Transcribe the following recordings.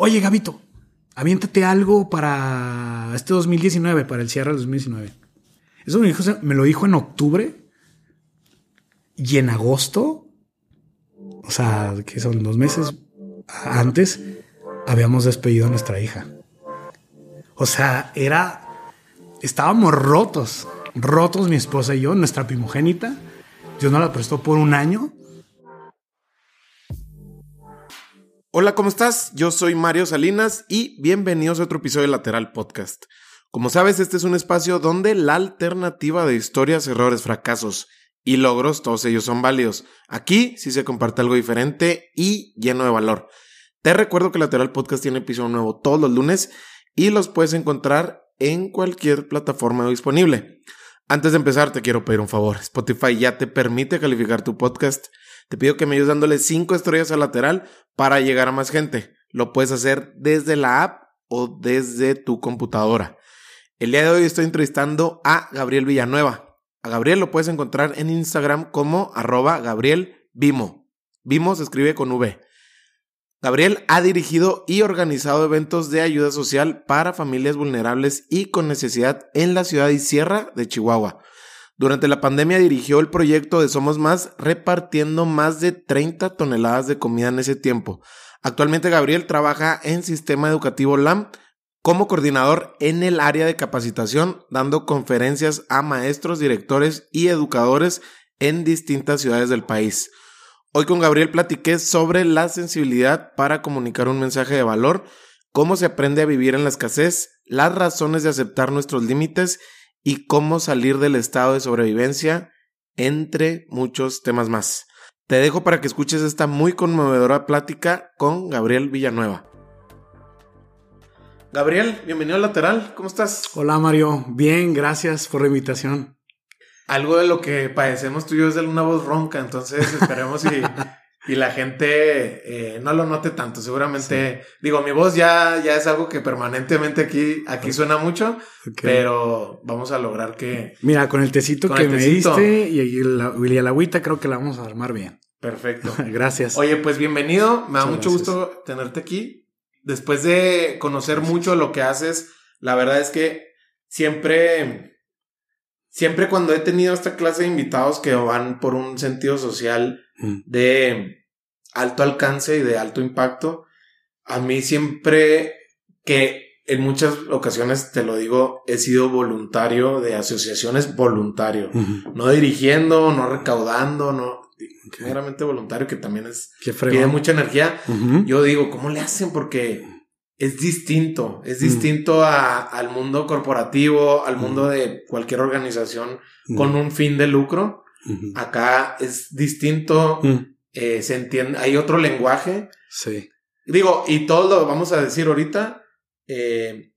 oye, Gabito, aviéntate algo para este 2019, para el cierre del 2019. Eso me, dijo, me lo dijo en octubre y en agosto, o sea, que son dos meses antes, habíamos despedido a nuestra hija. O sea, era, estábamos rotos, rotos mi esposa y yo, nuestra primogénita. Dios nos la prestó por un año. Hola, ¿cómo estás? Yo soy Mario Salinas y bienvenidos a otro episodio de Lateral Podcast. Como sabes, este es un espacio donde la alternativa de historias, errores, fracasos y logros, todos ellos son válidos. Aquí sí se comparte algo diferente y lleno de valor. Te recuerdo que Lateral Podcast tiene episodio nuevo todos los lunes y los puedes encontrar en cualquier plataforma disponible. Antes de empezar, te quiero pedir un favor. Spotify ya te permite calificar tu podcast te pido que me ayudes dándole 5 estrellas al lateral para llegar a más gente. Lo puedes hacer desde la app o desde tu computadora. El día de hoy estoy entrevistando a Gabriel Villanueva. A Gabriel lo puedes encontrar en Instagram como arroba Gabriel Vimo. Vimo se escribe con V. Gabriel ha dirigido y organizado eventos de ayuda social para familias vulnerables y con necesidad en la ciudad y sierra de Chihuahua. Durante la pandemia dirigió el proyecto de Somos Más, repartiendo más de 30 toneladas de comida en ese tiempo. Actualmente Gabriel trabaja en Sistema Educativo LAM como coordinador en el área de capacitación, dando conferencias a maestros, directores y educadores en distintas ciudades del país. Hoy con Gabriel platiqué sobre la sensibilidad para comunicar un mensaje de valor, cómo se aprende a vivir en la escasez, las razones de aceptar nuestros límites y cómo salir del estado de sobrevivencia, entre muchos temas más. Te dejo para que escuches esta muy conmovedora plática con Gabriel Villanueva. Gabriel, bienvenido al lateral, ¿cómo estás? Hola Mario, bien, gracias por la invitación. Algo de lo que padecemos tú y yo es de una voz ronca, entonces esperemos y y la gente eh, no lo note tanto. Seguramente, digo, mi voz ya, ya es algo que permanentemente aquí, aquí suena mucho, pero vamos a lograr que. Mira, con el tecito que me diste y, la, y la agüita, creo que la vamos a armar bien. Perfecto. Gracias. Oye, pues bienvenido. Me da mucho gusto tenerte aquí. Después de conocer mucho lo que haces, la verdad es que siempre, siempre cuando he tenido esta clase de invitados que van por un sentido social, de alto alcance y de alto impacto, a mí siempre que en muchas ocasiones, te lo digo, he sido voluntario de asociaciones voluntario, no dirigiendo, no recaudando, no meramente voluntario, que también es tiene mucha energía. Yo digo, ¿cómo le hacen? Porque es distinto, es distinto al mundo corporativo, al mundo de cualquier organización con un fin de lucro. Acá es distinto, eh, se entiende, hay otro lenguaje. Sí. Digo, y todo lo vamos a decir ahorita, eh,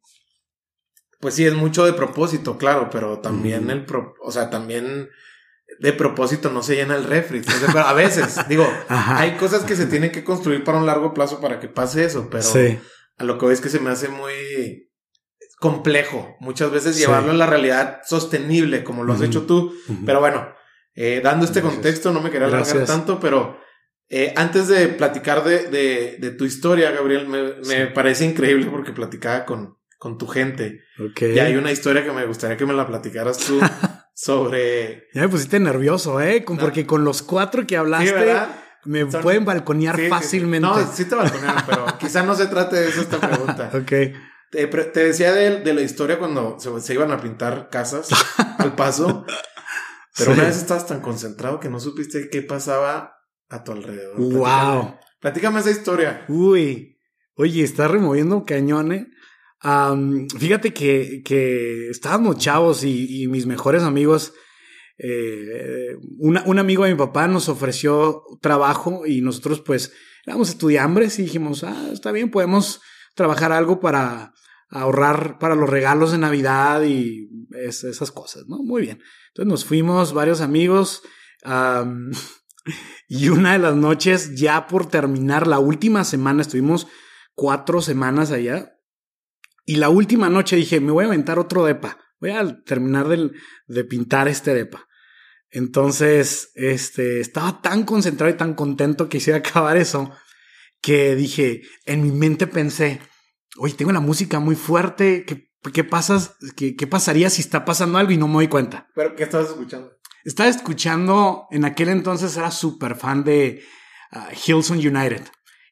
pues sí, es mucho de propósito, claro, pero también el, o sea, también de propósito no se llena el refri. pero a veces, digo, hay cosas que se tienen que construir para un largo plazo para que pase eso, pero a lo que ves que se me hace muy complejo muchas veces llevarlo a la realidad sostenible como lo has hecho tú, pero bueno, eh, dando este contexto, no me quería alargar tanto, pero eh, antes de platicar de, de, tu historia, Gabriel, me, me, parece increíble porque platicaba con, con tu gente. Y hay una historia que me gustaría que me la platicaras tú sobre... Ya me pusiste nervioso, ¿eh? porque con los cuatro que hablaste... Me pueden balconear fácilmente. no, sí te balconearon, pero quizá no se trate de eso esta pregunta. ok. Te, decía de, de, la historia cuando se, se, iban a pintar casas al paso. Pero una vez estabas tan concentrado que no supiste qué pasaba a tu alrededor. ¡Wow! Platícame, esa historia. Uy, oye, está removiendo cañones. fíjate que, que estábamos chavos y, mis mejores amigos, eh, un amigo de mi papá nos ofreció trabajo y nosotros pues éramos estudiambres y dijimos, ah, está bien, podemos trabajar algo para ahorrar para los regalos de Navidad y esas cosas, ¿no? Muy bien. Entonces nos fuimos varios amigos y una de las noches, ya por terminar la última semana, estuvimos cuatro semanas allá. Y la última noche dije, me voy a aventar otro depa. Voy a terminar de, de pintar este depa. Entonces, este, estaba tan concentrado y tan contento que quisiera acabar eso, que dije, en mi mente pensé, oye, tengo la música muy fuerte, ¿qué, qué, pasas, qué, qué pasaría si está pasando algo y no me doy cuenta? ¿Pero qué estabas escuchando? Estaba escuchando, en aquel entonces era súper fan de uh, Hillsong United.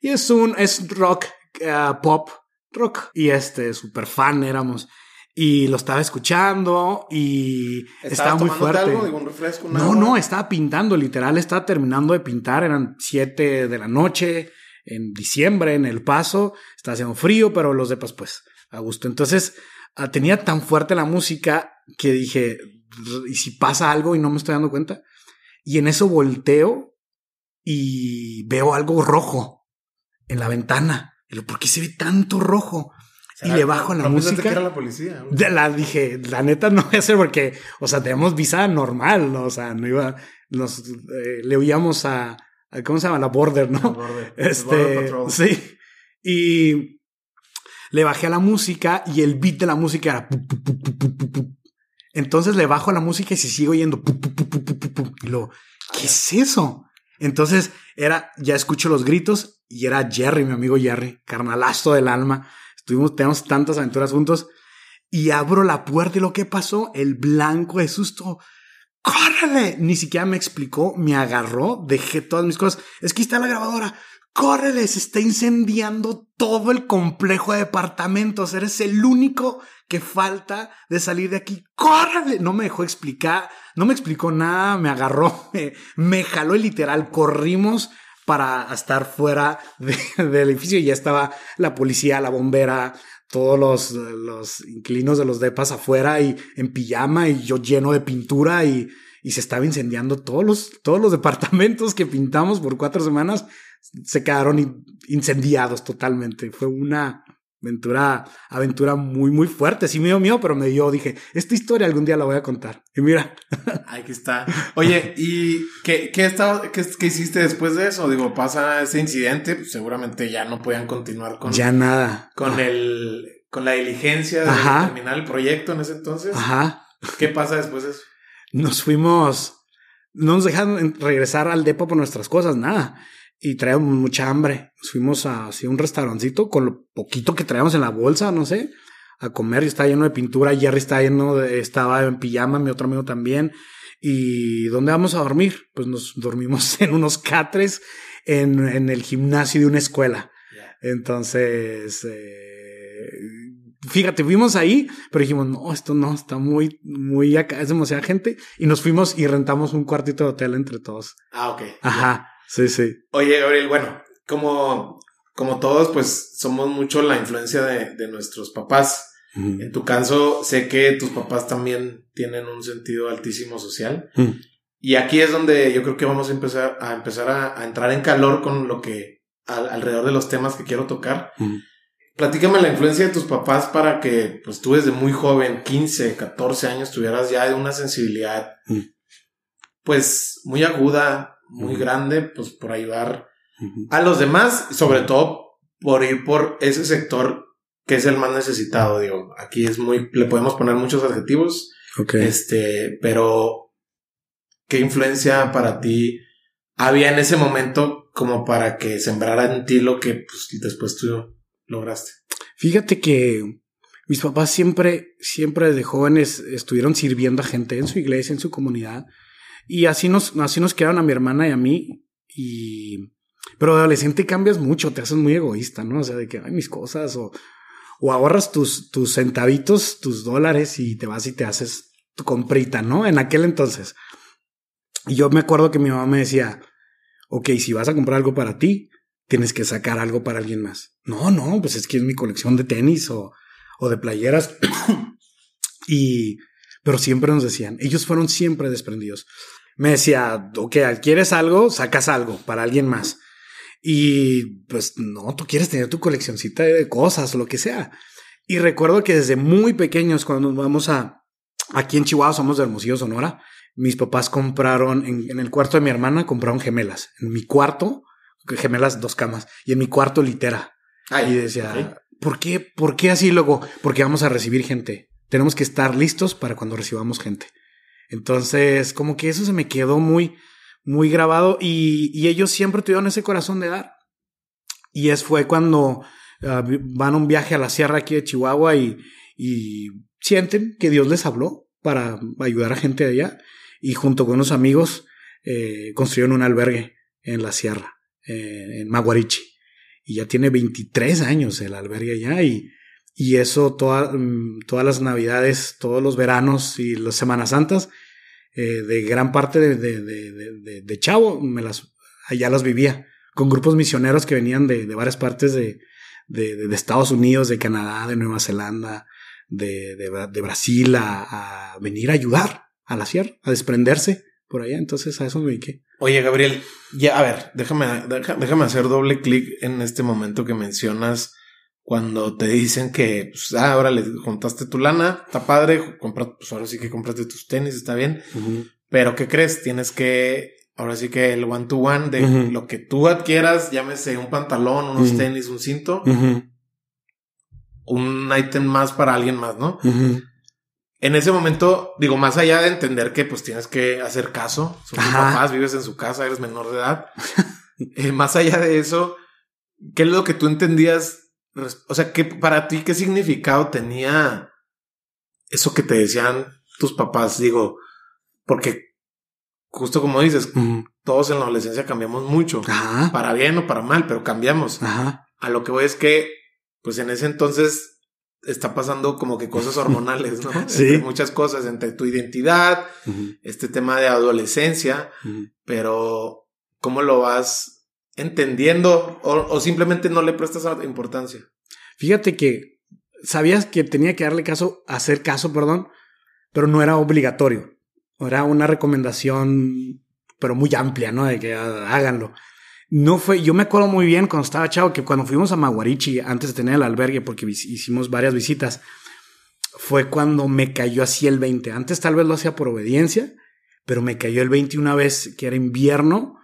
Y es un, es rock, uh, pop, rock. Y este, súper fan éramos. Y lo estaba escuchando y estaba muy fuerte. algo, un refresco? no, no, estaba pintando, literal, estaba terminando de pintar, eran siete de la noche, en diciembre, en El Paso, estaba haciendo frío, pero los depas, pues, a gusto. Entonces, uh, tenía tan fuerte la música que dije, ¿y si pasa algo y no me estoy dando cuenta? Y en eso volteo y veo algo rojo en la ventana. Y lo, ¿por qué se ve tanto rojo? Y le bajo la música. que era la policía. De la dije, la neta no voy a hacer porque, o sea, tenemos visa normal, ¿no? O sea, no iba, nos, eh, le oíamos a, a, ¿cómo se llama? La border, ¿no? La border. Este, Border sí. Y le bajé a la música y el beat de la música era pu, pu, pu. Entonces le bajo la música y se sigue oyendo pu, pu, pu, y lo, ¿qué es eso? Entonces era, ya escucho los gritos y era Jerry, mi amigo Jerry, carnalazo del alma. Estuvimos, tenemos tantas aventuras juntos y abro la puerta y lo que pasó, el blanco de susto. ¡Córrele! Ni siquiera me explicó, me agarró, dejé todas mis cosas. Es que está la grabadora. ¡Córrele! Se está incendiando todo el complejo de departamentos. Eres el único que falta de salir de aquí. ¡Córrele! No me dejó explicar, no me explicó nada, me agarró, me, jaló y literal. Corrimos para estar fuera de, del edificio y ya estaba la policía, la bombera, todos los, los inquilinos de los depas afuera y en pijama y yo lleno de pintura y, y se estaba incendiando todos los, todos los departamentos que pintamos por cuatro semanas se quedaron incendiados totalmente. Fue una aventura, aventura muy, muy fuerte. Sí me dio miedo, pero me dio, dije, esta historia algún día la voy a contar. Y mira. Aquí está. Oye, ¿y qué, qué, estaba, qué, qué, hiciste después de eso? Digo, pasa ese incidente, pues seguramente ya no podían continuar con... Ya nada. Con el... Con la diligencia de Ajá. terminar el proyecto en ese entonces. Ajá. ¿Qué pasa después de eso? Nos fuimos... No nos dejaron regresar al depo por nuestras cosas, nada y traíamos mucha hambre. Nos fuimos a, así, un restaurancito con lo poquito que traíamos en la bolsa, no sé, a comer. Y estaba lleno de pintura. Jerry estaba lleno de, estaba en pijama, mi otro amigo también. ¿Y dónde vamos a dormir? Pues nos dormimos en unos catres en, en el gimnasio de una escuela. Entonces, eh, fíjate, fuimos ahí, pero dijimos, no, esto no, está muy, muy acá, es demasiada gente. Y nos fuimos y rentamos un cuartito de hotel entre todos. Ah, ok. Ajá. Sí, sí. Oye, Gabriel, bueno, como, como todos, pues somos mucho la influencia de, de nuestros papás. En tu caso, sé que tus papás también tienen un sentido altísimo social. -huh. Y aquí es donde yo creo que vamos a empezar a, empezar a, a entrar en calor con lo que al, alrededor de los temas que quiero tocar. -huh. Platícame la influencia de tus papás para que pues tú desde muy joven, 15, 14 años, tuvieras ya una sensibilidad pues muy aguda, muy grande, pues por ayudar a los demás, sobre todo por ir por ese sector que es el más necesitado, digo, aquí es muy, le podemos poner muchos adjetivos, okay. este, pero ¿qué influencia para ti había en ese momento como para que sembrara en ti lo que pues, después tú lograste? Fíjate que mis papás siempre, siempre de jóvenes estuvieron sirviendo a gente en su iglesia, en su comunidad. Y así nos, así nos quedaron a mi hermana y a mí. Y, pero de adolescente cambias mucho, te haces muy egoísta, ¿no? O sea, de que, ay, mis cosas, o, o ahorras tus, tus centavitos, tus dólares y te vas y te haces tu comprita, ¿no? En aquel entonces. Y yo me acuerdo que mi mamá me decía, ok, si vas a comprar algo para ti, tienes que sacar algo para alguien más. No, no, pues es que es mi colección de tenis o, o de playeras. y, pero siempre nos decían, ellos fueron siempre desprendidos. Me decía, ok, quieres algo, sacas algo para alguien más. Y pues no, tú quieres tener tu coleccioncita de cosas lo que sea. Y recuerdo que desde muy pequeños, cuando nos vamos a, aquí en Chihuahua somos de Hermosillo, Sonora, mis papás compraron, en, en el cuarto de mi hermana, compraron gemelas. En mi cuarto, gemelas, dos camas. Y en mi cuarto, litera. Ay, y decía, okay. ¿por qué? ¿Por qué así luego? Porque vamos a recibir gente. Tenemos que estar listos para cuando recibamos gente. Entonces, como que eso se me quedó muy, muy grabado y, y ellos siempre tuvieron ese corazón de dar. Y es fue cuando ah, van a un viaje a la sierra aquí de Chihuahua y, y sienten que Dios les habló para ayudar a gente de allá. Y junto con unos amigos eh, construyeron un albergue en la sierra, eh, en Maguarichi. Y ya tiene 23 años el albergue allá y, y eso mm, todas las navidades, todos los veranos y las Semanas Santas, eh, de gran parte de, de, de, de, Chavo, me las, allá las vivía, con grupos misioneros que venían de, varias partes de, Estados Unidos, de Canadá, de Nueva Zelanda, de, Brasil, a venir a ayudar a la sierra, a desprenderse por allá. Entonces a eso me dediqué. Oye, Gabriel, ya, a ver, déjame, déjame hacer doble clic en este momento que mencionas cuando te dicen que, pues, ah, ahora le juntaste tu lana, está padre, compra, pues ahora sí que compraste tus tenis, está bien. Pero ¿qué crees? Tienes que, ahora sí que el one to one de lo que tú adquieras, llámese un pantalón, unos tenis, un cinto, un ítem más para alguien más, ¿no? En ese momento, digo, más allá de entender que pues tienes que hacer caso, son tus papás, vives en su casa, eres menor de edad. Eh, más allá de eso, ¿qué es lo que tú entendías? O sea, ¿qué, para ti, ¿qué significado tenía eso que te decían tus papás? Digo, porque justo como dices, todos en la adolescencia cambiamos mucho, para bien o para mal, pero cambiamos. A lo que voy es que, pues en ese entonces está pasando como que cosas hormonales, ¿no? Sí. muchas cosas entre tu identidad, este tema de adolescencia, pero ¿cómo lo vas entendiendo o, simplemente no le prestas importancia? Fíjate que sabías que tenía que darle caso, hacer caso, perdón, pero no era obligatorio. Era una recomendación, pero muy amplia, ¿no? De que háganlo. No fue, yo me acuerdo muy bien cuando estaba chavo que cuando fuimos a Maguarichi, antes de tener el albergue, porque hicimos varias visitas, fue cuando me cayó así el 20. Antes tal vez lo hacía por obediencia, pero me cayó el 20 una vez que era invierno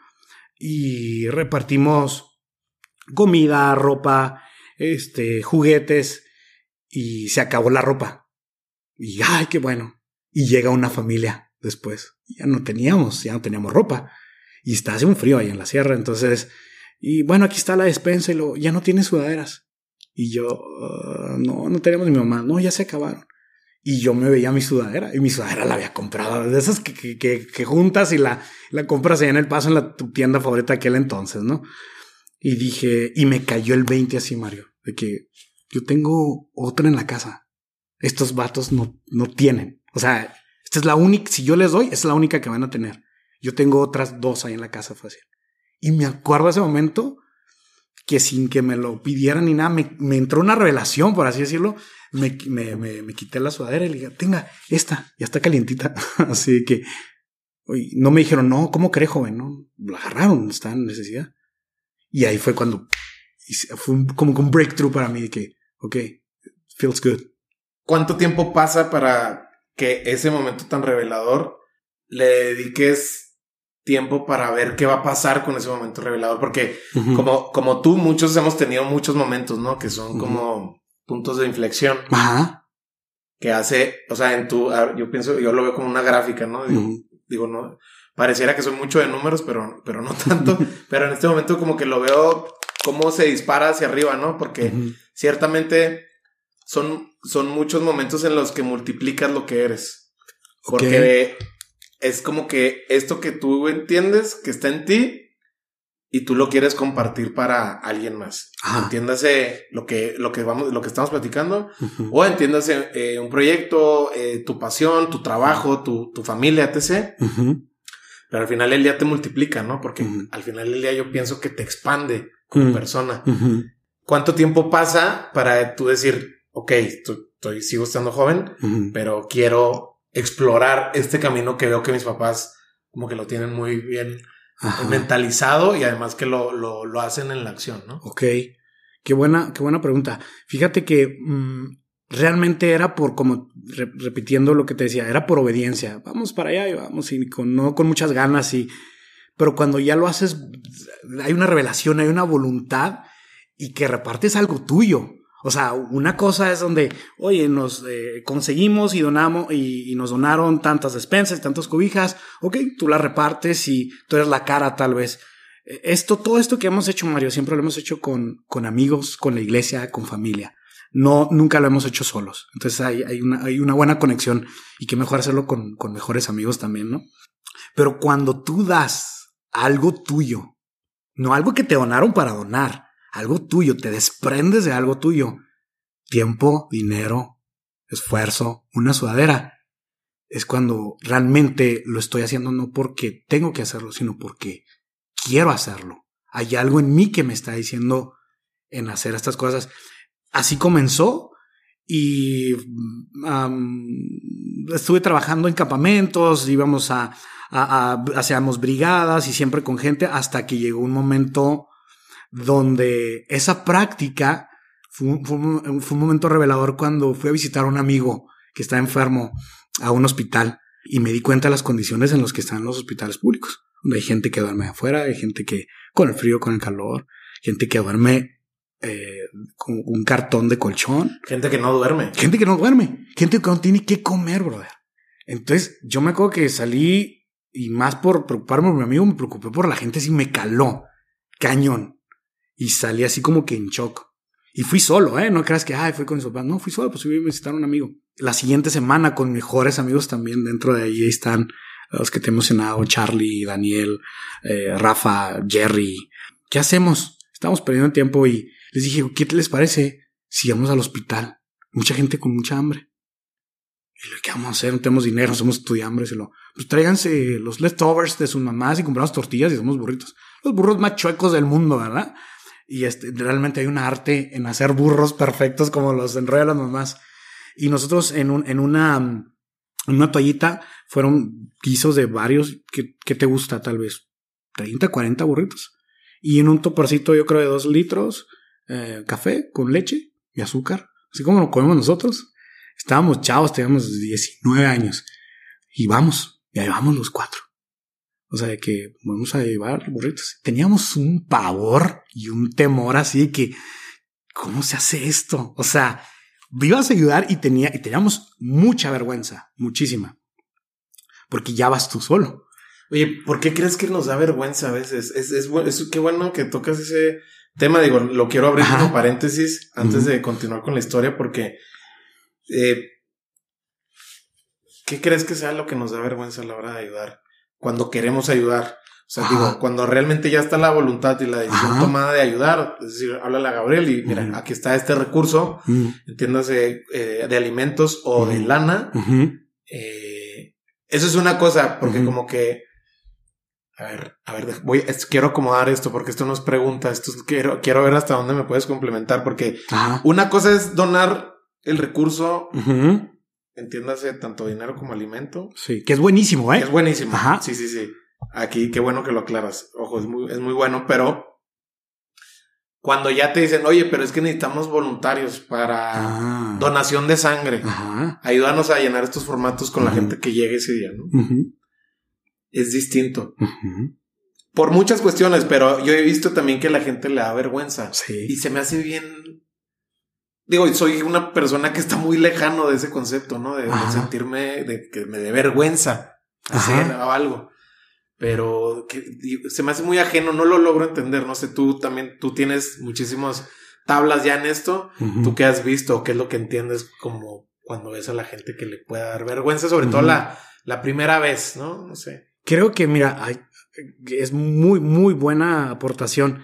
y repartimos comida, ropa, este, juguetes y se acabó la ropa. Y ay, qué bueno. Y llega una familia después. Ya no teníamos, ya no teníamos ropa y está hace un frío ahí en la sierra, entonces, y bueno, aquí está la despensa y lo, ya no tiene sudaderas. Y yo, ah, no, no tenemos mi mamá, no, ya se acabaron. Y yo me veía mi sudadera y mi sudadera la había comprado, de esas que, que, juntas y la, la compras allá en el paso en la, tu tienda favorita aquel entonces, ¿no? Y dije, y me cayó el 20 así, Mario, de que yo tengo otra en la casa. Estos vatos no, no tienen. O sea, esta es la única, si yo les doy, es la única que van a tener. Yo tengo otras dos ahí en la casa fácil. Y me acuerdo ese momento que sin que me lo pidieran ni nada, me, me entró una revelación, por así decirlo. Me, me, me, quité la sudadera y le dije, tenga, esta, ya está calientita. así que no me dijeron, no, ¿cómo cree, joven? No, lo agarraron, está en necesidad. Y ahí fue cuando fue como un breakthrough para mí de que, ok, feels good. ¿Cuánto tiempo pasa para que ese momento tan revelador le dediques tiempo para ver qué va a pasar con ese momento revelador, porque como, como tú, muchos hemos tenido muchos momentos, ¿no? Que son como puntos de inflexión. Ajá. Que hace, o sea, en tu, yo pienso, yo lo veo como una gráfica, ¿no? Digo, no, pareciera que soy mucho de números, pero, pero no tanto. pero en este momento como que lo veo cómo se dispara hacia arriba, ¿no? Porque ciertamente son, son muchos momentos en los que multiplicas lo que eres. Porque es como que esto que tú entiendes que está en ti y tú lo quieres compartir para alguien más. Entiéndase lo que, lo que vamos, lo que estamos platicando, o entiéndase eh, un proyecto, eh, tu pasión, tu trabajo, tu, tu familia, etc. Pero al final el día te multiplica, ¿no? Porque al final el día yo pienso que te expande como persona. ¿Cuánto tiempo pasa para tú decir, ok, estoy, sigo estando joven, pero quiero explorar este camino que veo que mis papás como que lo tienen muy bien mentalizado y además que lo, lo, lo, hacen en la acción, ¿no? Ok. Qué buena, qué buena pregunta. Fíjate que mm, realmente era por, como repitiendo lo que te decía, era por obediencia. Vamos para allá y vamos y con, no con muchas ganas y, pero cuando ya lo haces, hay una revelación, hay una voluntad y que repartes algo tuyo. O sea, una cosa es donde, oye, nos eh, conseguimos y donamos y, nos donaron tantas despensas, tantas cobijas. Ok, tú las repartes y tú eres la cara tal vez. esto, todo esto que hemos hecho, Mario, siempre lo hemos hecho con, con amigos, con la iglesia, con familia. No, nunca lo hemos hecho solos. Entonces hay, una, buena conexión y qué mejor hacerlo con mejores amigos también, ¿no? Pero cuando tú das algo tuyo, no algo que te donaron para donar, algo tuyo, te desprendes de algo tuyo, tiempo, dinero, esfuerzo, una sudadera, es cuando realmente lo estoy haciendo no porque tengo que hacerlo, sino porque quiero hacerlo. Hay algo en mí que me está diciendo en hacer estas cosas. Así comenzó y estuve trabajando en campamentos, íbamos a, hacíamos brigadas y siempre con gente hasta que llegó un momento donde esa práctica fue, fue, un, fue un momento revelador cuando fui a visitar a un amigo que está enfermo a un hospital y me di cuenta de las condiciones en las que están los hospitales públicos. Donde hay gente que duerme afuera, hay gente que con el frío, con el calor, gente que duerme eh, con un cartón de colchón. Gente que no duerme. Gente que no duerme. Gente que no tiene que comer, brother. Entonces, yo me acuerdo que salí y más por preocuparme por mi amigo, me preocupé por la gente, así me caló. Cañón. Y salí así como que en shock. Y fui solo, ¿eh? No creas que, ay, fui con mis papás. No, fui solo, pues fui a visitar un amigo. La siguiente semana con mejores amigos también dentro de ahí están los que te he mencionado, Charlie, Daniel, eh, Rafa, Jerry. ¿Qué hacemos? Estamos perdiendo tiempo y les dije, ¿qué les parece si vamos al hospital? Mucha gente con mucha hambre. Y lo que vamos a hacer, no tenemos dinero, somos estudiantes. Y lo, pues tráiganse los leftovers de sus mamás y compramos tortillas y somos burritos. Los burros más chuecos del mundo, ¿verdad? Y este, realmente hay un arte en hacer burros perfectos como los enrolla las mamás. Y nosotros en, un, en una, en una toallita fueron guisos de varios, que, te gusta tal vez? 30, 40 burritos. Y en un toporcito yo creo de dos litros, eh, café con leche y azúcar, así como lo comemos nosotros. Estábamos chavos, teníamos 19 años. Y vamos, y ahí vamos los cuatro. O sea, de que vamos a llevar burritos. Teníamos un pavor y un temor así de que, ¿cómo se hace esto? O sea, ibas a ayudar y, tenía, y teníamos mucha vergüenza, muchísima. Porque ya vas tú solo. Oye, ¿por qué crees que nos da vergüenza a veces? Es, es, es qué bueno que tocas ese tema. Digo, lo quiero abrir como paréntesis antes de continuar con la historia porque eh, ¿qué crees que sea lo que nos da vergüenza a la hora de ayudar? Cuando queremos ayudar. O sea, digo, cuando realmente ya está la voluntad y la decisión tomada de ayudar, es decir, háblale a Gabriel y mira, aquí está este recurso, entiéndase, eh, de alimentos o de lana. Eh, eso es una cosa, porque como que, a ver, a ver, voy, quiero acomodar esto porque esto no es pregunta, esto quiero, quiero ver hasta dónde me puedes complementar, porque una cosa es donar el recurso, entiéndase, tanto dinero como alimento. Sí, que es buenísimo, ¿eh? Es buenísimo. Ajá. Sí, sí, sí. Aquí, qué bueno que lo aclaras. Ojo, es muy, es muy bueno, pero cuando ya te dicen, oye, pero es que necesitamos voluntarios para ah. donación de sangre, ayúdanos a llenar estos formatos con la gente que llegue ese día, ¿no? Es distinto. Por muchas cuestiones, pero yo he visto también que la gente le da vergüenza. Sí. Y se me hace bien. Digo, soy una persona que está muy lejano de ese concepto, ¿no? De, sentirme, de que me dé vergüenza hacer algo pero que, se me hace muy ajeno, no lo logro entender, no sé, tú también, tú tienes muchísimas tablas ya en esto, tú qué has visto, qué es lo que entiendes como cuando ves a la gente que le pueda dar vergüenza, sobre todo la, la primera vez, ¿no? No sé. Creo que, mira, hay, es muy, muy buena aportación.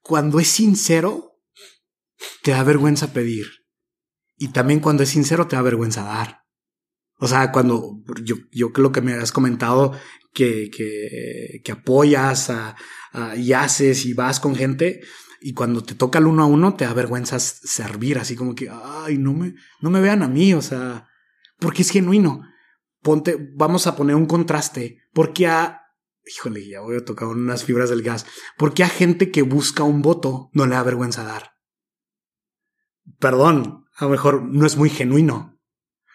Cuando es sincero, te da vergüenza pedir. Y también cuando es sincero, te da vergüenza dar. O sea, cuando yo, yo creo que me has comentado que, que, que apoyas y haces y vas con gente y cuando te toca el uno a uno te da vergüenza servir, así como que, ay, no me, no me vean a mí, o sea, porque es genuino. Ponte, vamos a poner un contraste, porque a, híjole, ya voy a tocar unas fibras del gas, porque a gente que busca un voto no le da vergüenza dar. Perdón, a lo mejor no es muy genuino,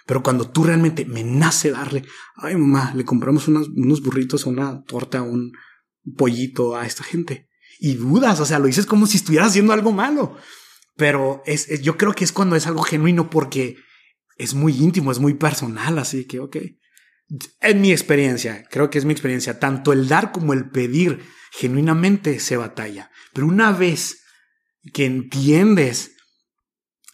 pero cuando tú realmente me nace darle, ay mamá, le compramos unos burritos o una torta, un pollito a esta gente. Y dudas, o sea, lo dices como si estuvieras haciendo algo malo. Pero es, yo creo que es cuando es algo genuino porque es muy íntimo, es muy personal, así que, ok, En mi experiencia, creo que es mi experiencia, tanto el dar como el pedir genuinamente se batalla. Pero una vez que entiendes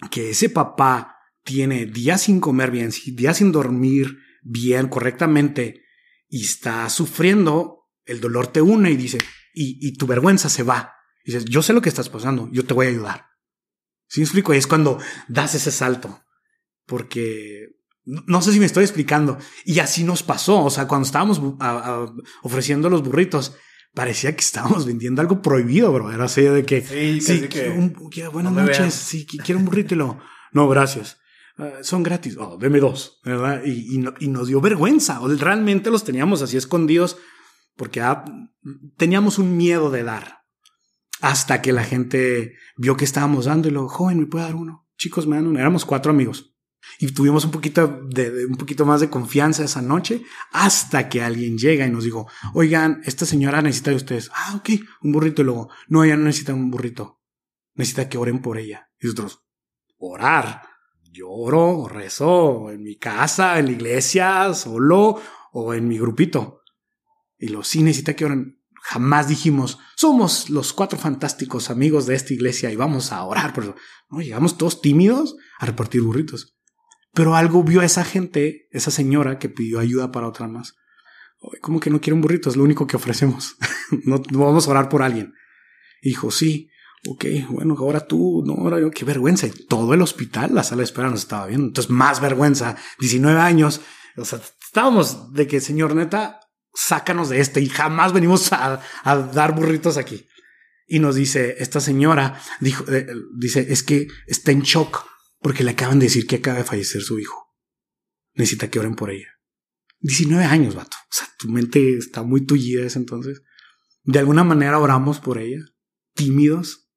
que ese papá tiene días sin comer bien, días sin dormir bien, correctamente, y está sufriendo, el dolor te une y dice, y, y tu vergüenza se va. Y dices, yo sé lo que estás pasando, yo te voy a ayudar. ¿Sí me explico? Es cuando das ese salto. Porque no sé si me estoy explicando. Y así nos pasó. O sea, cuando estábamos ofreciendo los burritos, parecía que estábamos vendiendo algo prohibido, bro. Era así de que, sí, que, buenas noches, sí, quiero un burrito y lo, no, gracias. Ah, son gratis, oh, deme dos, ¿verdad? Y, y, nos dio vergüenza, o realmente los teníamos así escondidos porque ah, teníamos un miedo de dar. Hasta que la gente vio que estábamos dando y lo, joven, ¿me puede dar uno? Chicos, me dan uno. Éramos cuatro amigos. Y tuvimos un poquito de, un poquito más de confianza esa noche hasta que alguien llega y nos dijo, oigan, esta señora necesita de ustedes. Ah, ok, un burrito. Y luego, no, ella no necesita un burrito. Necesita que oren por ella. Y nosotros, orar. Yo oro, rezo en mi casa, en la iglesia, solo o en mi grupito. Y lo sí necesita que oren. Jamás dijimos, somos los cuatro fantásticos amigos de esta iglesia y vamos a orar. Pero no, llegamos todos tímidos a repartir burritos. Pero algo vio a esa gente, esa señora que pidió ayuda para otra más. ¿Cómo que no quiere un burrito? Es lo único que ofrecemos. no, vamos a orar por alguien. Dijo, sí, ok, bueno, ahora tú, no, ahora yo, qué vergüenza. Y todo el hospital, la sala de espera nos estaba viendo. Entonces, más vergüenza. 19 años. O sea, estábamos de que, señor, neta, sácanos de este y jamás venimos a, dar burritos aquí. Y nos dice, esta señora dijo, eh, dice, es que está en shock porque le acaban de decir que acaba de fallecer su hijo. Necesita que oren por ella. 19 años, vato. O sea, tu mente está muy tullida ese entonces. De alguna manera oramos por ella, tímidos.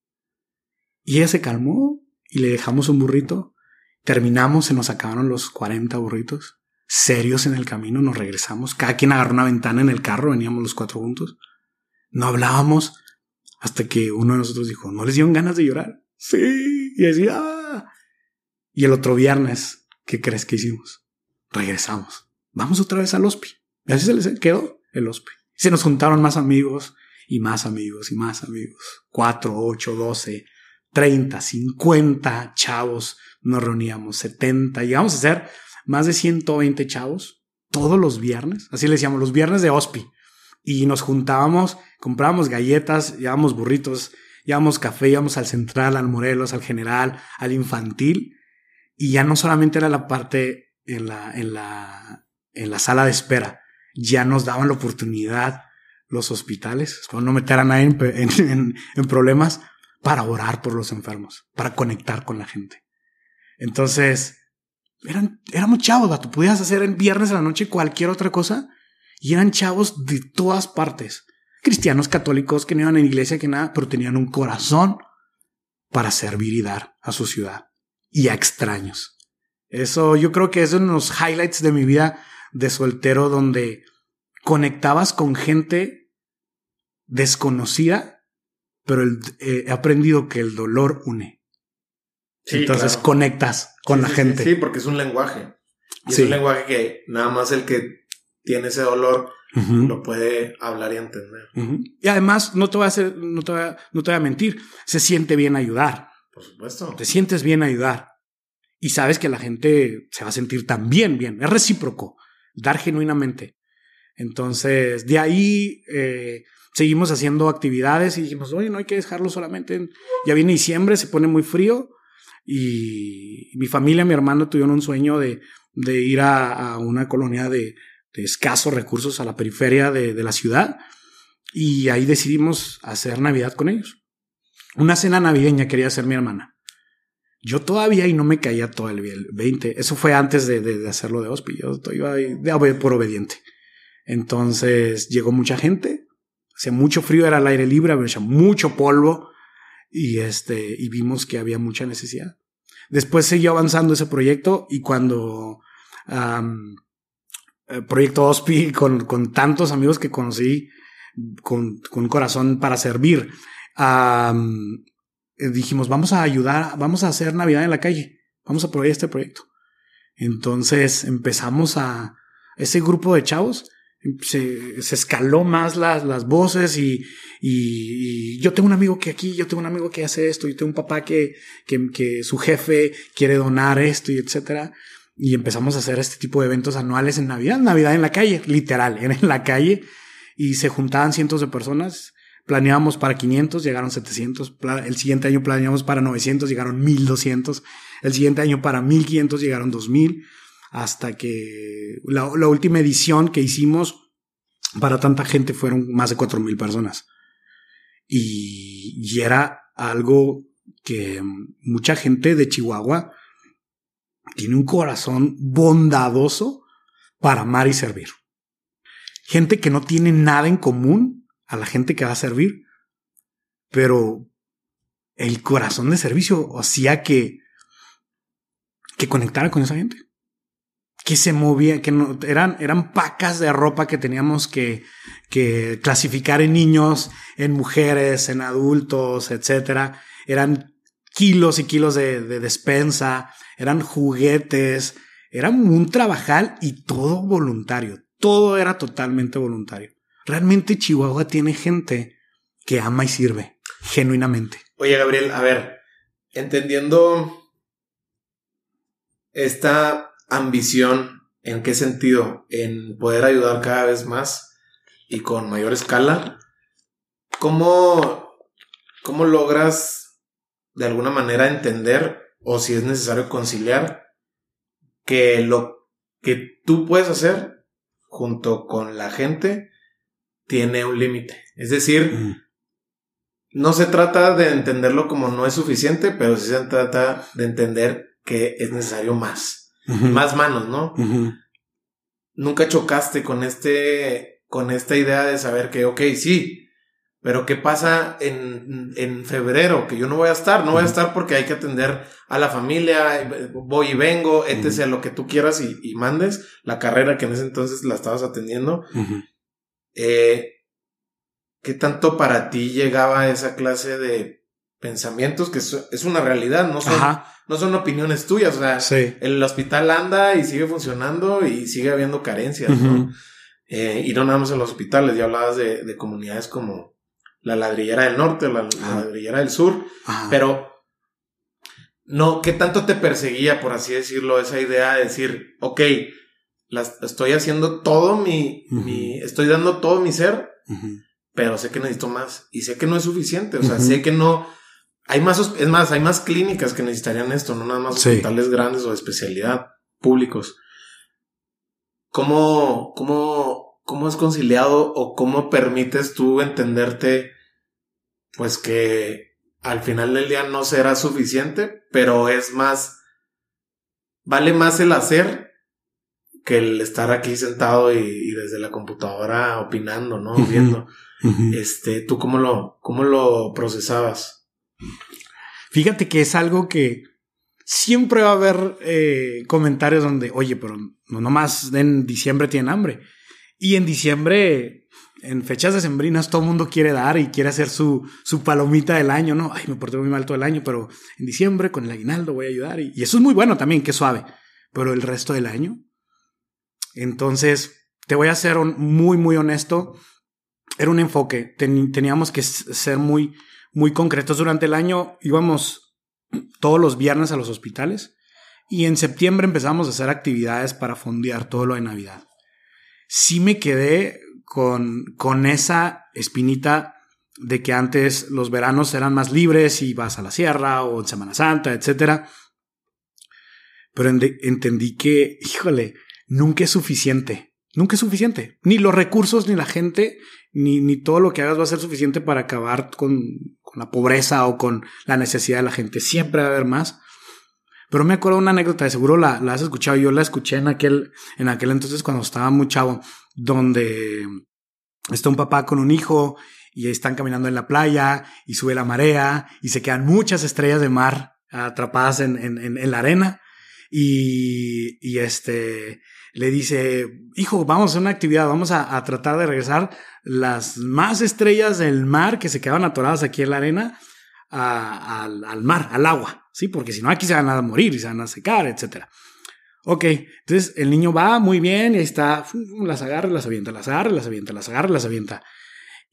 Y ella se calmó y le dejamos un burrito. Terminamos, se nos acabaron los 40 burritos. Serios en el camino, nos regresamos. Cada quien agarró una ventana en el carro, veníamos los cuatro juntos. No hablábamos hasta que uno de nosotros dijo, ¿no les dieron ganas de llorar? Sí. Y decía, y el otro viernes, ¿qué crees que hicimos? Regresamos. Vamos otra vez al hospi. Así se les quedó el hospi. Se nos juntaron más amigos y más amigos y más amigos. Cuatro, ocho, doce, treinta, cincuenta chavos. Nos reuníamos, setenta. Llegamos a ser más de 120 chavos todos los viernes. Así le decíamos, los viernes de hospi. Y nos juntábamos, comprábamos galletas, llevábamos burritos, llevábamos café, íbamos al central, al Morelos, al general, al infantil y ya no solamente era la parte en la, en la, en la sala de espera, ya nos daban la oportunidad los hospitales, para no meter a nadie en, en, problemas, para orar por los enfermos, para conectar con la gente. Entonces, eran, éramos chavos, tú podías hacer el viernes a la noche cualquier otra cosa y eran chavos de todas partes. Cristianos católicos que no iban a la iglesia, que nada, pero tenían un corazón para servir y dar a su ciudad y a extraños. Eso yo creo que es uno de los highlights de mi vida de soltero donde conectabas con gente desconocida, pero eh, he aprendido que el dolor une. Entonces conectas con la gente. Sí, porque es un lenguaje. es un lenguaje que nada más el que tiene ese dolor lo puede hablar y entender. Y además, no te voy a hacer, no te no te voy a mentir, se siente bien ayudar. Por supuesto. Te sientes bien ayudar. Y sabes que la gente se va a sentir también bien. Es recíproco. Dar genuinamente. Entonces, de ahí eh, seguimos haciendo actividades y dijimos, oye, no hay que dejarlo solamente. Ya viene diciembre, se pone muy frío. Y mi familia, mi hermano tuvieron un sueño de, de ir a, una colonia de, escasos recursos a la periferia de la ciudad. Y ahí decidimos hacer Navidad con ellos. Una cena navideña quería hacer mi hermana. Yo todavía y no me caía todo el 20. Eso fue antes de, de, hacerlo de hospi. Yo iba de, por obediente. Entonces llegó mucha gente. Hacía mucho frío, era al aire libre, había mucho polvo. Y este, y vimos que había mucha necesidad. Después siguió avanzando ese proyecto y cuando el proyecto OSPI con, con tantos amigos que conocí con, con corazón para servir, eh, dijimos, vamos a ayudar, vamos a hacer Navidad en la calle, vamos a probar este proyecto. Entonces empezamos a, ese grupo de chavos, se, se escaló más las, las voces y, y, yo tengo un amigo que aquí, yo tengo un amigo que hace esto, yo tengo un papá que, que, que su jefe quiere donar esto y etcétera. Y empezamos a hacer este tipo de eventos anuales en Navidad, Navidad en la calle, literal, era en la calle y se juntaban cientos de personas. Planeábamos para 500, llegaron 700. El siguiente año planeamos para 900, llegaron 1200. El siguiente año para 1500, llegaron 2000 hasta que la, última edición que hicimos para tanta gente fueron más de cuatro mil personas. Y, y, era algo que mucha gente de Chihuahua tiene un corazón bondadoso para amar y servir. Gente que no tiene nada en común a la gente que va a servir, pero el corazón de servicio hacía que, que conectara con esa gente que se movía, que no, eran, eran pacas de ropa que teníamos que, que clasificar en niños, en mujeres, en adultos, etcétera. Eran kilos y kilos de, de despensa, eran juguetes, era un trabajal y todo voluntario. Todo era totalmente voluntario. Realmente Chihuahua tiene gente que ama y sirve, genuinamente. Oye, Gabriel, a ver, entendiendo esta ambición, ¿en qué sentido? En poder ayudar cada vez más y con mayor escala. ¿Cómo, cómo logras de alguna manera entender o si es necesario conciliar que lo que tú puedes hacer junto con la gente tiene un límite? Es decir, mm. no se trata de entenderlo como no es suficiente, pero sí se trata de entender que es necesario más más manos, ¿no? Nunca chocaste con este, con esta idea de saber que, ok, sí, pero ¿qué pasa en, en febrero? Que yo no voy a estar, no voy a estar porque hay que atender a la familia, voy y vengo, etc., lo que tú quieras y, mandes, la carrera que en ese entonces la estabas atendiendo. Eh, ¿Qué tanto para ti llegaba esa clase de pensamientos que es, una realidad, no son, no son opiniones tuyas. O sea, el hospital anda y sigue funcionando y sigue habiendo carencias, ¿no? Eh, y no nada más en los hospitales, ya hablabas de, comunidades como la ladrillera del norte, la, ladrillera del sur, pero no, ¿qué tanto te perseguía, por así decirlo, esa idea de decir, ok, las, estoy haciendo todo mi, mi, estoy dando todo mi ser, pero sé que necesito más y sé que no es suficiente, o sea, sé que no, hay más, es más, hay más clínicas que necesitarían esto, no nada más hospitales grandes o de especialidad, públicos. ¿Cómo, cómo, cómo es conciliado o cómo permites tú entenderte, pues que al final del día no será suficiente, pero es más, vale más el hacer que el estar aquí sentado y, desde la computadora opinando, ¿no? Viendo. Este, ¿tú cómo lo, cómo lo procesabas? Fíjate que es algo que siempre va a haber eh, comentarios donde, oye, pero no nomás en diciembre tienen hambre. Y en diciembre, en fechas decembrinas, todo el mundo quiere dar y quiere hacer su, su palomita del año, ¿no? Ay, me porté muy mal todo el año, pero en diciembre con el aguinaldo voy a ayudar. Y, eso es muy bueno también, que suave. Pero el resto del año. Entonces, te voy a ser muy, muy honesto. Era un enfoque. teníamos que ser muy muy concretos. Durante el año íbamos todos los viernes a los hospitales y en septiembre empezamos a hacer actividades para fondear todo lo de Navidad. Sí me quedé con, con esa espinita de que antes los veranos eran más libres y vas a la sierra o en Semana Santa, etc. Pero entendí que, híjole, nunca es suficiente. Nunca es suficiente. Ni los recursos, ni la gente, ni, ni todo lo que hagas va a ser suficiente para acabar con, con la pobreza o con la necesidad de la gente. Siempre va a haber más. Pero me acuerdo una anécdota, de seguro la, has escuchado. Yo la escuché en aquel, en aquel entonces cuando estaba muy chavo, donde está un papá con un hijo y están caminando en la playa y sube la marea y se quedan muchas estrellas de mar atrapadas en, en, en la arena. Y, y, este le dice, hijo, vamos a una actividad, vamos a, a, tratar de regresar las más estrellas del mar que se quedaban atoradas aquí en la arena al mar, al agua, ¿sí? Porque si no aquí se van a morir y se van a secar, etc. Ok, entonces el niño va muy bien y ahí está, las agarra, las avienta, las agarra, las avienta, las agarra, las avienta.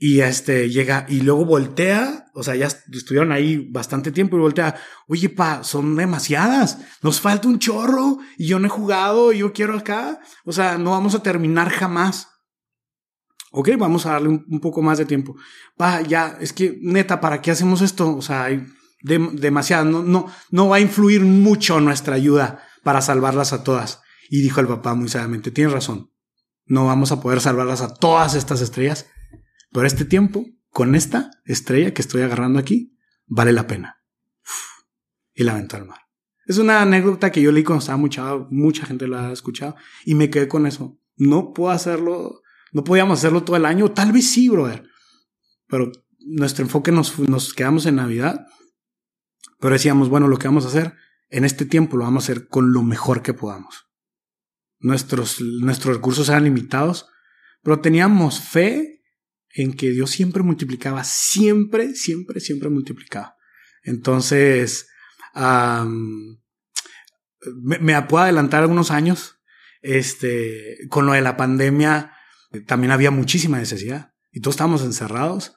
Y este llega y luego voltea, o sea, ya estuvieron ahí bastante tiempo y voltea, oye, pa, son demasiadas, nos falta un chorro y yo no he jugado y yo quiero acá, o sea, no vamos a terminar jamás. Ok, vamos a darle un, poco más de tiempo. Pa, ya, es que neta, ¿para qué hacemos esto? O sea, hay demasiado, no, no, no va a influir mucho nuestra ayuda para salvarlas a todas. Y dijo el papá muy sabiamente, tienes razón, no vamos a poder salvarlas a todas estas estrellas pero este tiempo, con esta estrella que estoy agarrando aquí, vale la pena. y la aventó al mar. Es una anécdota que yo leí cuando estaba mucha, mucha gente lo ha escuchado y me quedé con eso. No puedo hacerlo, no podíamos hacerlo todo el año, tal vez sí, brother. Pero nuestro enfoque nos, nos quedamos en Navidad. Pero decíamos, bueno, lo que vamos a hacer en este tiempo lo vamos a hacer con lo mejor que podamos. Nuestros, nuestros recursos eran limitados, pero teníamos fe en que Dios siempre multiplicaba, siempre, siempre, siempre multiplicaba. Entonces, me, puedo adelantar algunos años. Este, con lo de la pandemia, también había muchísima necesidad y todos estábamos encerrados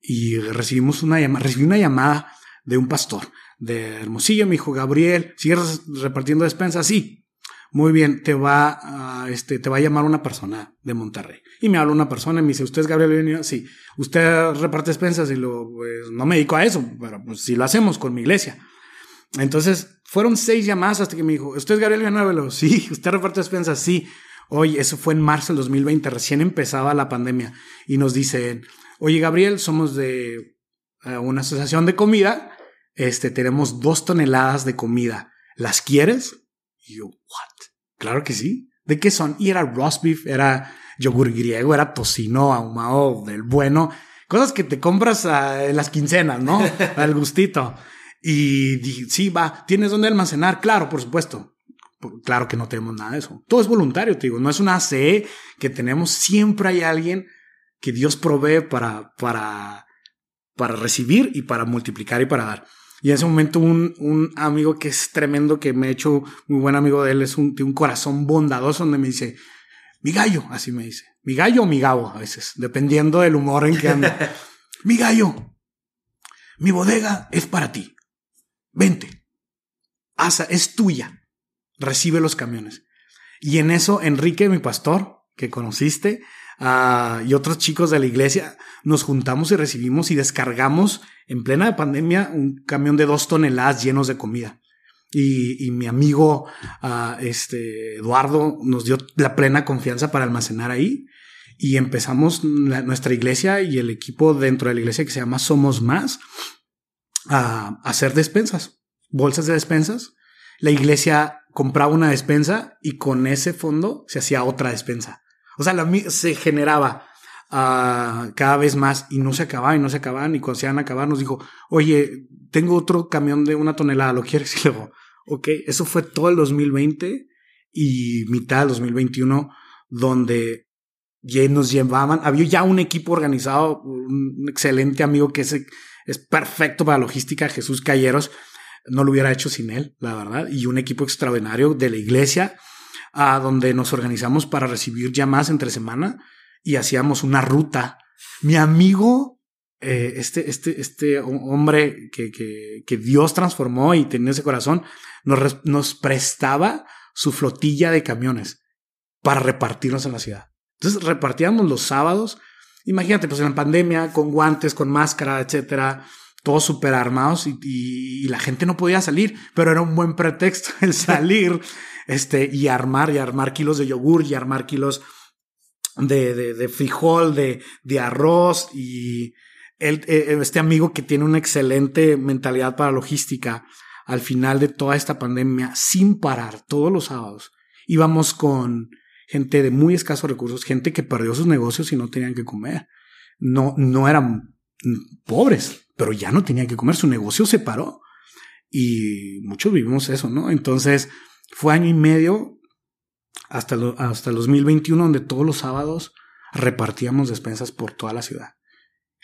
y recibimos una llamada, recibí una llamada de un pastor de Hermosillo, me dijo Gabriel, ¿sigues repartiendo despensas? Sí. Muy bien, te va a, este, te va a llamar una persona de Monterrey. Y me habla una persona y me dice, ¿usted es Gabriel Benio? Sí. ¿Usted reparte despensas? Y lo, pues, no me dedico a eso, pero pues sí lo hacemos con mi iglesia. Entonces, fueron seis llamadas hasta que me dijo, ¿usted es Gabriel Villanueva? Sí. ¿Usted reparte despensas? Sí. Oye, eso fue en marzo del 2020, recién empezaba la pandemia. Y nos dicen, oye, Gabriel, somos de eh, una asociación de comida. Este, tenemos dos toneladas de comida. ¿Las quieres? Y yo, ¿what? Claro que sí. ¿De qué son? Y era roast beef, era yogur griego, era tocino ahumado del bueno. Cosas que te compras en las quincenas, ¿no? Al gustito. Y dije, sí, va, ¿tienes dónde almacenar? Claro, por supuesto. Claro que no tenemos nada de eso. Todo es voluntario, te digo. No es una ACE que tenemos. Siempre hay alguien que Dios provee para, para, para recibir y para multiplicar y para dar. Y en ese momento un, un, amigo que es tremendo, que me he hecho muy buen amigo de él, es un, un corazón bondadoso, donde me dice, mi gallo, así me dice, mi gallo o mi gabo a veces, dependiendo del humor en que anda. mi gallo, mi bodega es para ti. Vente. Asa, es tuya. Recibe los camiones. Y en eso, Enrique, mi pastor, que conociste, uh, y otros chicos de la iglesia, nos juntamos y recibimos y descargamos en plena pandemia un camión de dos toneladas llenos de comida. Y, mi amigo uh, este, Eduardo nos dio la plena confianza para almacenar ahí. Y empezamos nuestra iglesia y el equipo dentro de la iglesia que se llama Somos Más a hacer despensas, bolsas de despensas. La iglesia compraba una despensa y con ese fondo se hacía otra despensa. O sea, se generaba uh, cada vez más y no se acababa y no se acababan. Y cuando se iban a acabar, nos dijo, oye, tengo otro camión de una tonelada, ¿lo quieres? Y luego, ok, eso fue todo el 2020 y mitad del 2021, donde ya nos llevaban. Había ya un equipo organizado, un excelente amigo que es, es perfecto para logística, Jesús Calleros. No lo hubiera hecho sin él, la verdad. Y un equipo extraordinario de la iglesia a donde nos organizamos para recibir llamadas entre semana y hacíamos una ruta. Mi amigo, eh, este, este, este hombre que, que, que, Dios transformó y tenía ese corazón, nos, nos prestaba su flotilla de camiones para repartirnos en la ciudad. Entonces repartíamos los sábados. Imagínate, pues en la pandemia, con guantes, con máscara, etcétera, todos súper armados y, y, la gente no podía salir, pero era un buen pretexto el salir este, y armar, y armar kilos de yogur, y armar kilos de, de, de frijol, de, de arroz, y él, eh, este amigo que tiene una excelente mentalidad para logística, al final de toda esta pandemia, sin parar, todos los sábados, íbamos con gente de muy escasos recursos, gente que perdió sus negocios y no tenían que comer. No, no eran pobres, pero ya no tenían que comer, su negocio se paró. Y muchos vivimos eso, ¿no? Entonces, fue año y medio hasta, hasta el 2021 donde todos los sábados repartíamos despensas por toda la ciudad,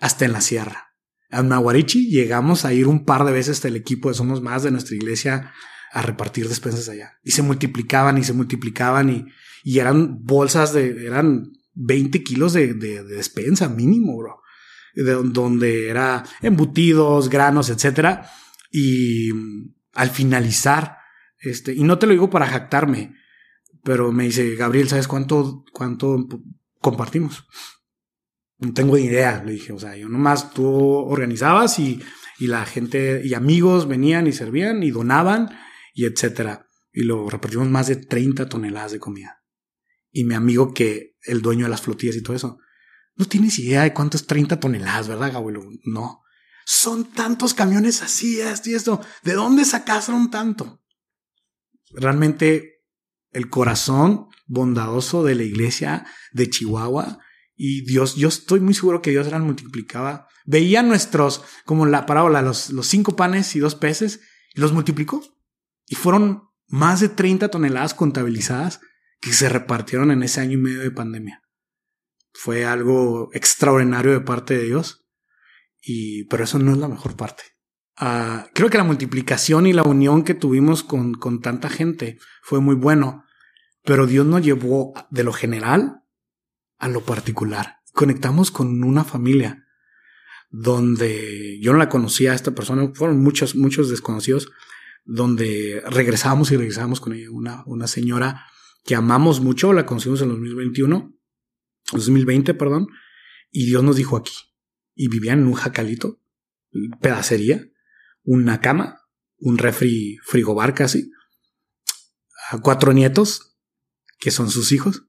hasta en la sierra. A Nahuarichi llegamos a ir un par de veces hasta el equipo de Somos Más de nuestra iglesia a repartir despensas allá. Y se multiplicaban y se multiplicaban y, y eran bolsas de, eran 20 kilos de, de, despensa mínimo, bro. De, donde era embutidos, granos, etcétera. Y al finalizar, este, y no te lo digo para jactarme, pero me dice, Gabriel, ¿sabes cuánto, cuánto compartimos? No tengo ni idea, le dije, o sea, yo nomás tú organizabas y, y la gente y amigos venían y servían y donaban y etcétera. Y lo repartimos más de 30 toneladas de comida. Y mi amigo que el dueño de las flotillas y todo eso, no tienes idea de cuánto es 30 toneladas, ¿verdad, abuelo? No. Son tantos camiones así, esto y esto. ¿De dónde sacaron tanto? Realmente el corazón bondadoso de la iglesia de Chihuahua y Dios, yo estoy muy seguro que Dios eran multiplicaba. Veía nuestros, como la parábola, los, los cinco panes y dos peces, y los multiplicó. Y fueron más de 30 toneladas contabilizadas que se repartieron en ese año y medio de pandemia. Fue algo extraordinario de parte de Dios. Y, pero eso no es la mejor parte. Uh, creo que la multiplicación y la unión que tuvimos con, con tanta gente fue muy bueno, pero Dios nos llevó de lo general a lo particular. Conectamos con una familia donde yo no la conocía a esta persona, fueron muchos, muchos desconocidos, donde regresamos y regresamos con ella, una, una señora que amamos mucho, la conocimos en 2021, 2020, perdón, y Dios nos dijo aquí, y vivían en un jacalito, pedacería, una cama, un refri frigobar casi, a cuatro nietos, que son sus hijos,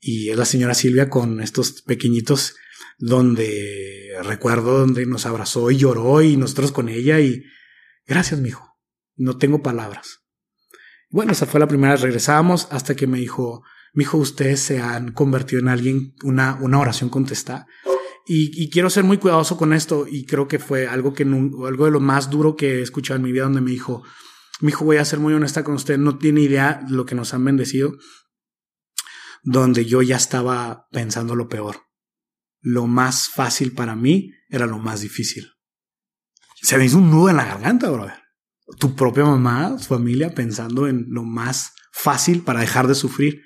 y es la señora Silvia con estos pequeñitos donde recuerdo donde nos abrazó y lloró y nosotros con ella y gracias, mijo. No tengo palabras. Bueno, esa fue la primera vez. Regresamos hasta que me dijo, mijo, ustedes se han convertido en alguien, una, una oración contestada. Y, quiero ser muy cuidadoso con esto y creo que fue algo que algo de lo más duro que he escuchado en mi vida donde me dijo, mi hijo voy a ser muy honesta con usted, no tiene idea lo que nos han bendecido, donde yo ya estaba pensando lo peor. Lo más fácil para mí era lo más difícil. Se me hizo un nudo en la garganta, brother tu propia mamá, tu familia, pensando en lo más fácil para dejar de sufrir,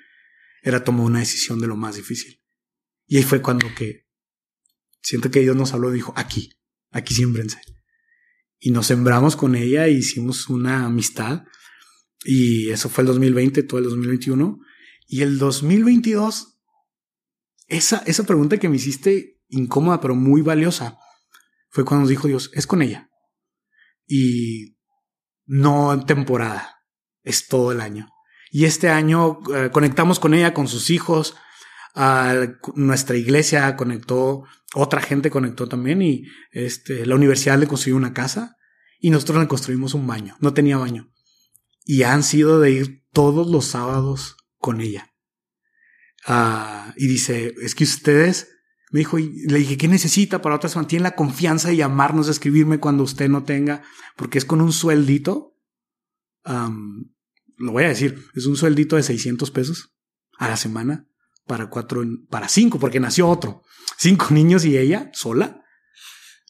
era tomar una decisión de lo más difícil. Y ahí fue cuando que siento que Dios nos habló y dijo, aquí, aquí siémbrense. Y nos sembramos con ella e hicimos una amistad. Y eso fue el 2020, todo el 2021. Y el 2022, esa, esa pregunta que me hiciste incómoda, pero muy valiosa, fue cuando nos dijo Dios, es con ella. Y no en temporada, es todo el año. Y este año eh, conectamos con ella, con sus hijos, nuestra iglesia conectó, otra gente conectó también y este, la universidad le construyó una casa y nosotros le construimos un baño, no tenía baño. Y han sido de ir todos los sábados con ella. Ah, y dice, es que ustedes me dijo, y le dije, ¿qué necesita para otras? Mantiene la confianza de llamarnos, escribirme cuando usted no tenga, porque es con un sueldito. lo voy a decir, es un sueldito de 600 pesos a la semana para cuatro, para cinco, porque nació otro. Cinco niños y ella sola,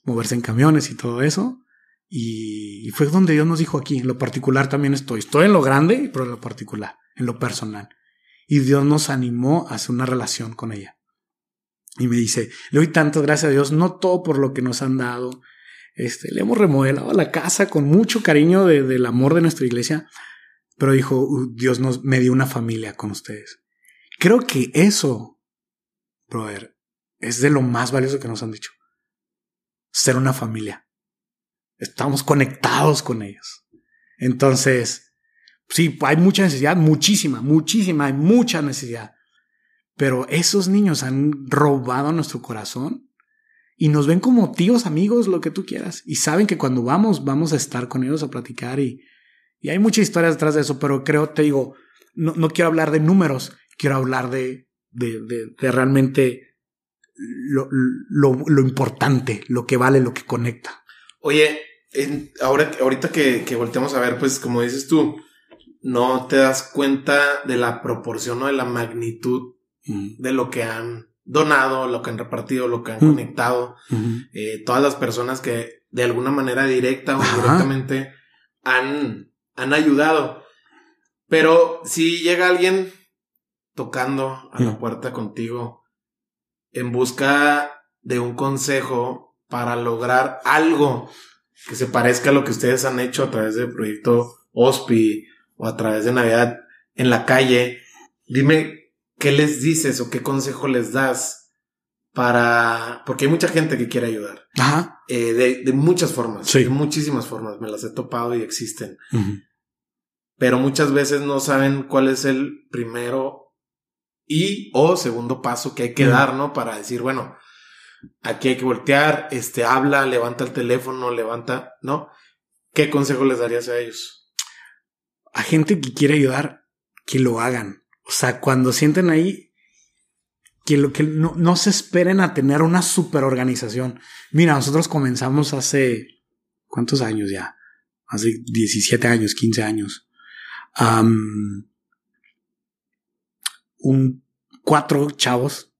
moverse en camiones y todo eso. Y, fue donde Dios nos dijo aquí, en lo particular también estoy. Estoy en lo grande, pero en lo particular, en lo personal. Y Dios nos animó a hacer una relación con ella. Y me dice, le doy tantas gracias a Dios, no todo por lo que nos han dado. Este, le hemos remodelado la casa con mucho cariño del amor de nuestra iglesia, pero dijo, Dios nos me dio una familia con ustedes. Creo que eso, brother, es de lo más valioso que nos han dicho. Ser una familia. Estamos conectados con ellos. Entonces, sí, hay mucha necesidad, muchísima, muchísima, hay mucha necesidad. Pero esos niños han robado nuestro corazón y nos ven como tíos, amigos, lo que tú quieras. Y saben que cuando vamos, vamos a estar con ellos a platicar y, y hay muchas historias detrás de eso, pero creo, te digo, no, no quiero hablar de números, quiero hablar de, de, de, realmente lo, lo, lo, importante, lo que vale, lo que conecta. Oye, ahora, ahorita que, que volteamos a ver, pues como dices tú, no te das cuenta de la proporción o de la magnitud de lo que han donado, lo que han repartido, lo que han conectado, eh, todas las personas que de alguna manera directa o indirectamente han han ayudado. Pero si llega alguien tocando a la puerta contigo en busca de un consejo para lograr algo que se parezca a lo que ustedes han hecho a través del proyecto OSPI o a través de Navidad en la calle, dime qué les dices o qué consejo les das para... Porque hay mucha gente que quiere ayudar. Ajá. eh, de, de muchas formas. Sí. De muchísimas formas. Me las he topado y existen. Ujú. Pero muchas veces no saben cuál es el primero y o segundo paso que hay que dar, ¿no? Para decir, bueno, aquí hay que voltear, este, habla, levanta el teléfono, levanta, ¿no? ¿Qué consejo les darías a ellos? A gente que quiere ayudar, que lo hagan. O sea, cuando sienten ahí, que lo que no, no se esperen a tener una super organización. Mira, nosotros comenzamos hace ¿cuántos años ya? Hace 17 años, 15 años. Un cuatro chavos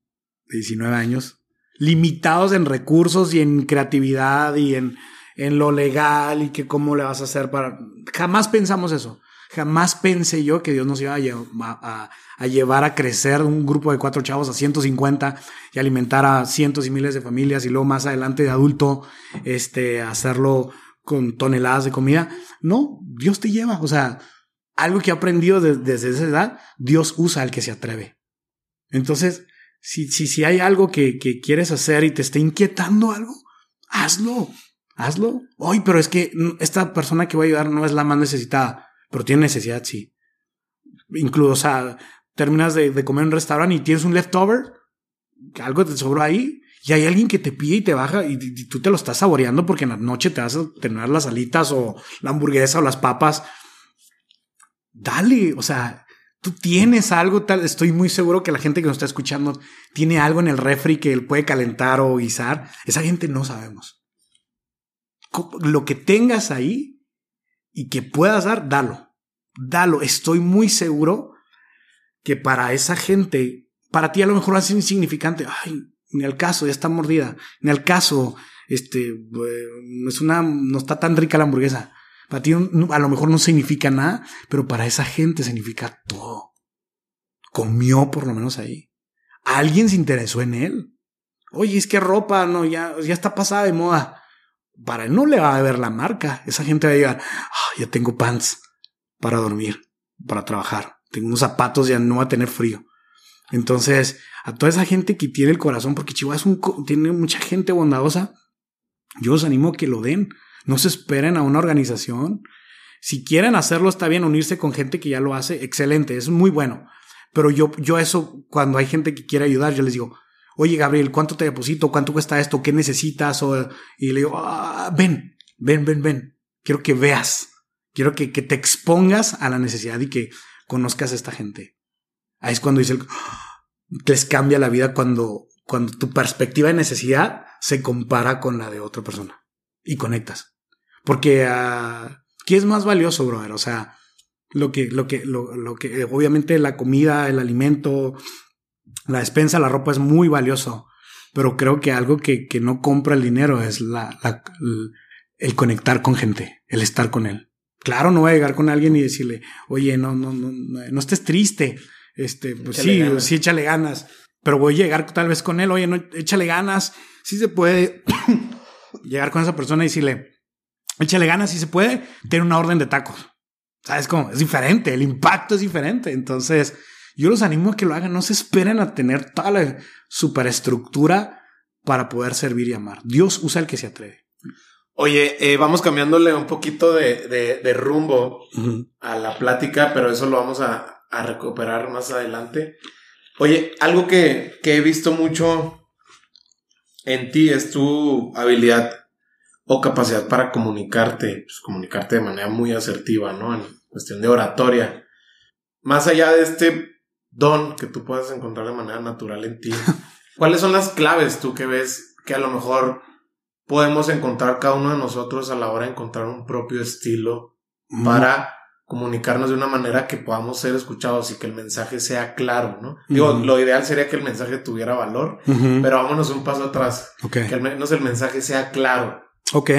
de 19 años, limitados en recursos y en creatividad y en, en lo legal y que cómo le vas a hacer para... Jamás pensamos eso. Jamás pensé yo que Dios nos iba a, a- a llevar a crecer un grupo de cuatro chavos a 150 y alimentar a cientos y miles de familias y luego más adelante de adulto, este, hacerlo con toneladas de comida. No, Dios te lleva. O sea, algo que he aprendido de- desde esa edad, Dios usa al que se atreve. Entonces, si, si, si hay algo que, que quieres hacer y te está inquietando algo, hazlo, hazlo. Hoy, pero es que esta persona que voy a ayudar no es la más necesitada, pero tiene necesidad, sí. Incluso, o sea, terminas de, de comer en un restaurante y tienes un leftover, algo te sobró ahí, y hay alguien que te pide y te baja y, y tú te lo estás saboreando porque en la noche te vas a tener las alitas o la hamburguesa o las papas. Dale, o sea, tú tienes algo tal. Estoy muy seguro que la gente que nos está escuchando tiene algo en el refri que él puede calentar o guisar. Esa gente no sabemos. Lo que tengas ahí y que puedas dar, dalo. Dalo. Estoy muy seguro que para esa gente, para ti a lo mejor ser insignificante. Ay, ni al caso, ya está mordida. Ni al caso, este, eh, es una, no está tan rica la hamburguesa. Para ti a lo mejor no significa nada, pero para esa gente significa todo. Comió por lo menos ahí. Alguien se interesó en él. Oye, es que ropa, no, ya, ya está pasada de moda. Para él no le va a ver la marca. Esa gente va a llegar, "Ah, ya tengo pants para dormir, para trabajar. Tengo unos zapatos, ya no va a tener frío. Entonces, a toda esa gente que tiene el corazón, porque Chihuahua es un, tiene mucha gente bondadosa, yo os animo a que lo den. No se esperen a una organización. Si quieren hacerlo, está bien unirse con gente que ya lo hace. Excelente, es muy bueno. Pero yo, yo eso, cuando hay gente que quiere ayudar, yo les digo, oye, Gabriel, ¿cuánto te deposito? ¿Cuánto cuesta esto? ¿Qué necesitas? Y le digo, "Ah, ven, ven, ven, ven. Quiero que veas. Quiero que, que te expongas a la necesidad y que conozcas a esta gente. Ahí es cuando dice les cambia la vida cuando, cuando tu perspectiva de necesidad se compara con la de otra persona y conectas. Porque ah, ¿qué es más valioso, brother? O sea, lo que, lo que, lo, lo que, obviamente la comida, el alimento, la despensa, la ropa es muy valioso. Pero creo que algo que, que no compra el dinero es la, la- el, conectar con gente, el estar con él. Claro, no voy a llegar con alguien y decirle, oye, no, no, no, no, no estés triste. Este, pues Échale sí, ganas. sí, échale ganas. Pero voy a llegar tal vez con él, oye, no, échale ganas. Sí se puede llegar con esa persona y decirle, échale ganas, si se puede, tiene una orden de tacos. ¿Sabes cómo? Es diferente, el impacto es diferente. Entonces, yo los animo a que lo hagan. No se esperen a tener toda la superestructura para poder servir y amar. Dios usa el que se atreve. Oye, eh, vamos cambiándole un poquito de, de- de rumbo a la plática, pero eso lo vamos a, a recuperar más adelante. Oye, algo que, que he visto mucho en ti es tu habilidad o capacidad para comunicarte, pues, comunicarte de manera muy asertiva, ¿no? En cuestión de oratoria. Más allá de este don que tú puedas encontrar de manera natural en ti, ¿cuáles son las claves tú que ves que a lo mejor podemos encontrar cada uno de nosotros a la hora de encontrar un propio estilo para comunicarnos de una manera que podamos ser escuchados y que el mensaje sea claro, ¿no? Digo, Ujú. lo ideal sería que el mensaje tuviera valor, Ujú. pero vámonos un paso atrás, Ok. que al menos el mensaje sea claro. Ok.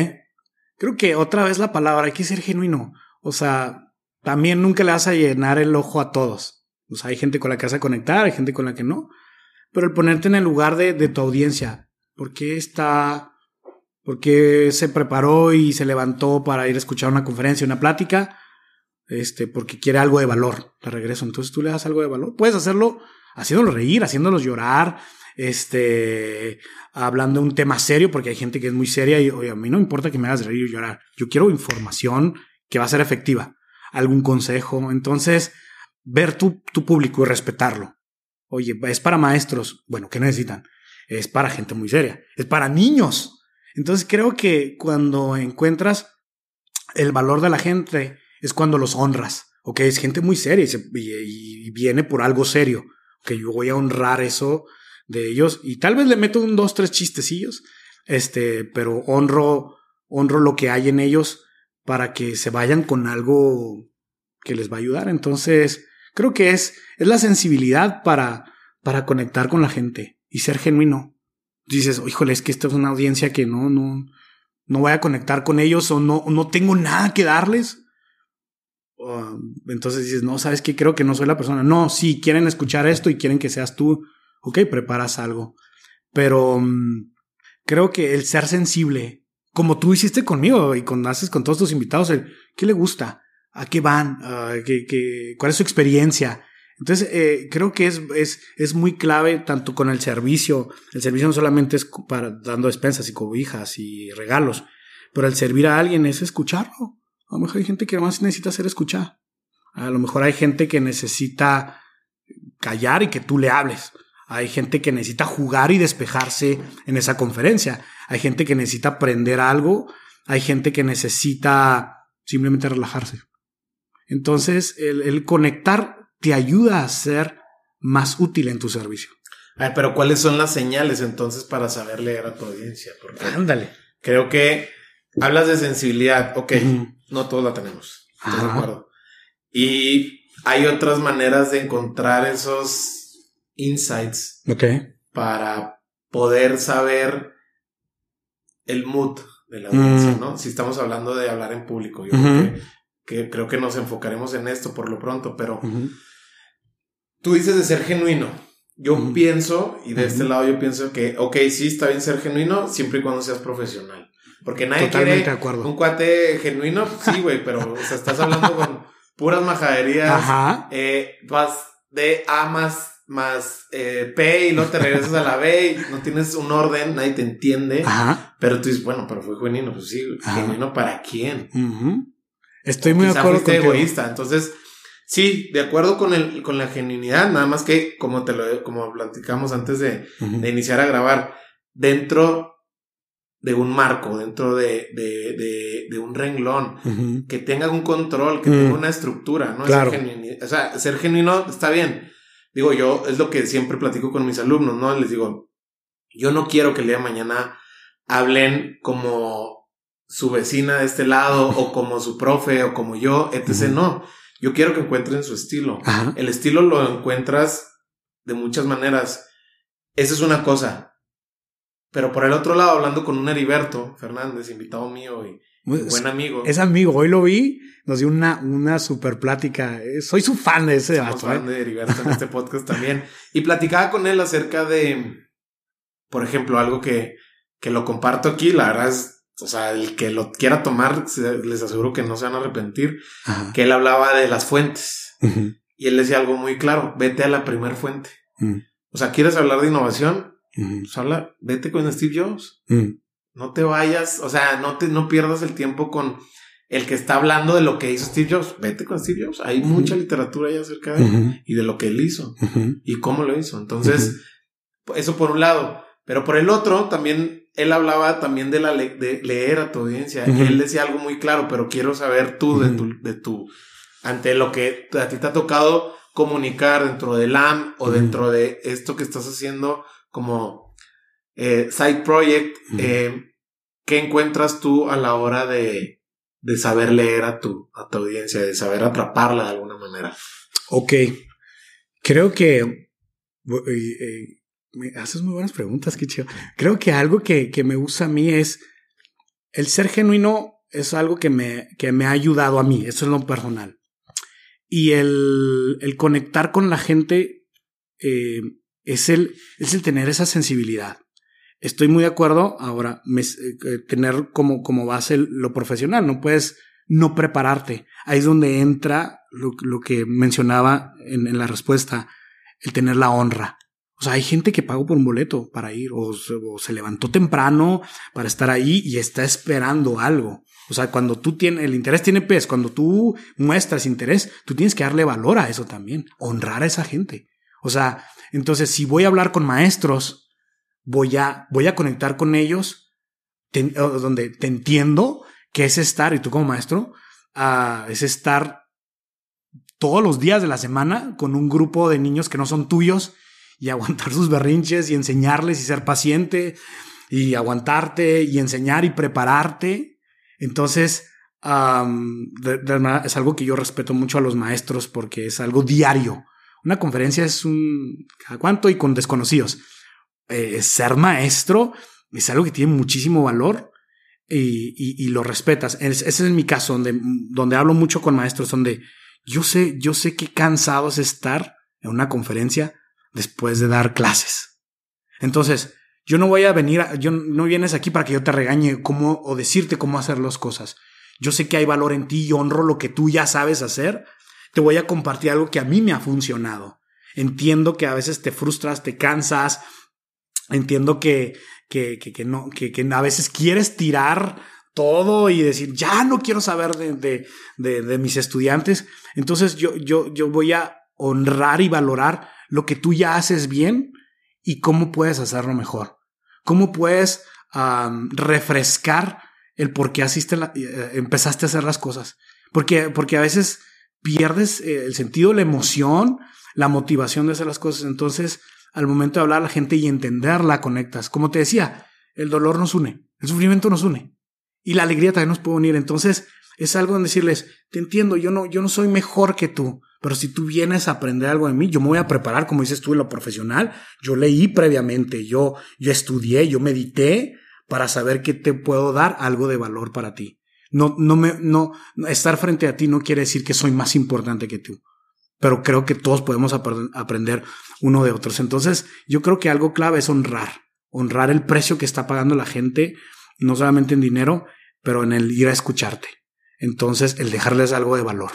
Creo que otra vez la palabra, hay que ser genuino. O sea, también nunca le vas a llenar el ojo a todos. O sea, hay gente con la que vas a conectar, hay gente con la que no. Pero el ponerte en el lugar de, de tu audiencia, ¿por qué está, por qué se preparó y se levantó para ir a escuchar una conferencia, una plática? Este, porque quiere algo de valor, de regreso. Entonces tú le das algo de valor. Puedes hacerlo haciéndolo reír, haciéndolos llorar, este, hablando de un tema serio, porque hay gente que es muy seria y oye, a mí no importa que me hagas reír y llorar. Yo quiero información que va a ser efectiva, algún consejo. Entonces, ver tu, tu público y respetarlo. Oye, es para maestros. Bueno, ¿qué necesitan? Es para gente muy seria. Es para niños. Entonces creo que cuando encuentras el valor de la gente es cuando los honras. Ok, es gente muy seria y, viene por algo serio. Que yo voy a honrar eso de ellos y tal vez le meto un dos, tres chistecillos, este, pero honro, honro lo que hay en ellos para que se vayan con algo que les va a ayudar. Entonces, creo que es, es la sensibilidad para, para conectar con la gente y ser genuino. Dices, híjole, es que esta es una audiencia que no, no, no voy a conectar con ellos o no, no tengo nada que darles. entonces dices, no, sabes que creo que no soy la persona. No, sí, quieren escuchar esto y quieren que seas tú ok, preparas algo. Pero mm, creo que el ser sensible, como tú hiciste conmigo y con haces con todos tus invitados, el qué le gusta, a qué van, ¿qué, cuál es su experiencia. Entonces, eh, creo que es, es, es, muy clave tanto con el servicio. El servicio no solamente es para dando despensas y cobijas y regalos, pero el servir a alguien es escucharlo. A lo mejor hay gente que más necesita ser escuchada. A lo mejor hay gente que necesita callar y que tú le hables. Hay gente que necesita jugar y despejarse en esa conferencia. Hay gente que necesita aprender algo. Hay gente que necesita simplemente relajarse. Entonces, el, conectar te ayuda a ser más útil en tu servicio. pero ¿cuáles son las señales entonces para saber leer a tu audiencia? Porque Ándale. Creo que hablas de sensibilidad. Ok, no todos la tenemos. Estoy de acuerdo. Y hay otras maneras de encontrar esos insights para poder saber el mood de la audiencia, mm. ¿no? Si estamos hablando de hablar en público, yo creo, que, creo, que, nos enfocaremos en esto por lo pronto, pero tú dices de ser genuino. Yo pienso, y de este lado yo pienso que, ok, sí, está bien ser genuino, siempre y cuando seas profesional. Porque nadie quiere un cuate genuino, sí, güey, pero o sea, estás hablando con puras majaderías. Ajá. Eh, vas de A más más eh, P y luego te regresas a la B y no tienes un orden, nadie te entiende. Ajá. Pero tú dices, bueno, pero fue genuino, pues sí, genuino para quién. Estoy muy de acuerdo con egoísta. Entonces, sí, de acuerdo con el, con la genuinidad, nada más que como te lo, como platicamos antes de, de iniciar a grabar, dentro de un marco, dentro de, de, de, de un renglón, que tenga un control, que tenga una estructura, ¿no? Claro. o sea, ser genuino está bien digo yo, es lo que siempre platico con mis alumnos, ¿no? Les digo, yo no quiero que el día de mañana hablen como su vecina de este lado o como su profe o como yo, etc. No, yo quiero que encuentren su estilo. El estilo lo encuentras de muchas maneras. Esa es una cosa. Pero por el otro lado, hablando con un Heriberto Fernández, invitado mío y buen amigo. Es amigo, hoy lo vi, nos dio una, una super plática. Eh, soy su fan de ese Soy fan ¿eh? de Heriberto en este podcast también. Y platicaba con él acerca de, por ejemplo, algo que, que lo comparto aquí, la verdad es, o sea, el que lo quiera tomar, les aseguro que no se van a arrepentir, que él hablaba de las fuentes. Y él decía algo muy claro, vete a la primer fuente. O sea, ¿quieres hablar de innovación? Pues habla, vete con Steve Jobs. No te vayas, o sea, no te, no pierdas el tiempo con el que está hablando de lo que hizo Steve Jobs. Vete con Steve Jobs. Hay mucha literatura ahí acerca de él y de lo que él hizo y cómo lo hizo. Entonces, eso por un lado. Pero por el otro, también él hablaba también de la de leer a tu audiencia. Él decía algo muy claro, pero quiero saber tú de tu, de tu, ante lo que a ti te ha tocado comunicar dentro del AM o dentro de esto que estás haciendo como eh, side project. Eh, ¿Qué encuentras tú a la hora de, de saber leer a tu, a tu audiencia, de saber atraparla de alguna manera? Ok. Creo que me haces muy buenas preguntas, qué chido. Creo que algo que, que, me gusta a mí es el ser genuino es algo que me, que me ha ayudado a mí, eso es lo personal. Y el, el conectar con la gente eh, es, el, es el tener esa sensibilidad. Estoy muy de acuerdo. Ahora, eh, tener como, como base lo profesional. No puedes no prepararte. Ahí es donde entra lo, lo que mencionaba en, la respuesta, el tener la honra. O sea, hay gente que pagó por un boleto para ir o se, levantó temprano para estar ahí y está esperando algo. O sea, cuando tú tienes, el interés tiene pez, cuando tú muestras interés, tú tienes que darle valor a eso también, honrar a esa gente. O sea, entonces si voy a hablar con maestros, voy a, voy a conectar con ellos, donde te entiendo que es estar, y tú como maestro, es estar todos los días de la semana con un grupo de niños que no son tuyos y aguantar sus berrinches y enseñarles y ser paciente y aguantarte y enseñar y prepararte. Entonces, es algo que yo respeto mucho a los maestros porque es algo diario. Una conferencia es un cada cuánto y con desconocidos. Eh, ser maestro es algo que tiene muchísimo valor y, lo respetas. ese es mi caso, donde, donde hablo mucho con maestros, donde yo sé, yo sé qué cansado es estar en una conferencia después de dar clases. Entonces, yo no voy a venir, yo no vienes aquí para que yo te regañe cómo o decirte cómo hacer las cosas. Yo sé que hay valor en ti y honro lo que tú ya sabes hacer. Te voy a compartir algo que a mí me ha funcionado. Entiendo que a veces te frustras, te cansas. Entiendo que, que, que, no, que, que, a veces quieres tirar todo y decir, ya no quiero saber de, de, de, mis estudiantes. Entonces yo, yo, yo voy a honrar y valorar lo que tú ya haces bien y cómo puedes hacerlo mejor. Cómo puedes refrescar el por qué asiste eh, empezaste a hacer las cosas. Porque, porque a veces pierdes eh, el sentido, la emoción, la motivación de hacer las cosas. Entonces, al momento de hablar a la gente y entenderla, conectas. Como te decía, el dolor nos une, el sufrimiento nos une y la alegría también nos puede unir. Entonces, es algo en decirles, te entiendo, yo no, yo no soy mejor que tú, pero si tú vienes a aprender algo de mí, yo me voy a preparar, como dices tú, en lo profesional. Yo leí previamente, yo, yo estudié, yo medité para saber que te puedo dar algo de valor para ti. No, no me, no, estar frente a ti no quiere decir que soy más importante que tú, pero creo que todos podemos aprender uno de otros. Entonces, yo creo que algo clave es honrar, honrar el precio que está pagando la gente, no solamente en dinero, pero en el ir a escucharte. Entonces, el dejarles algo de valor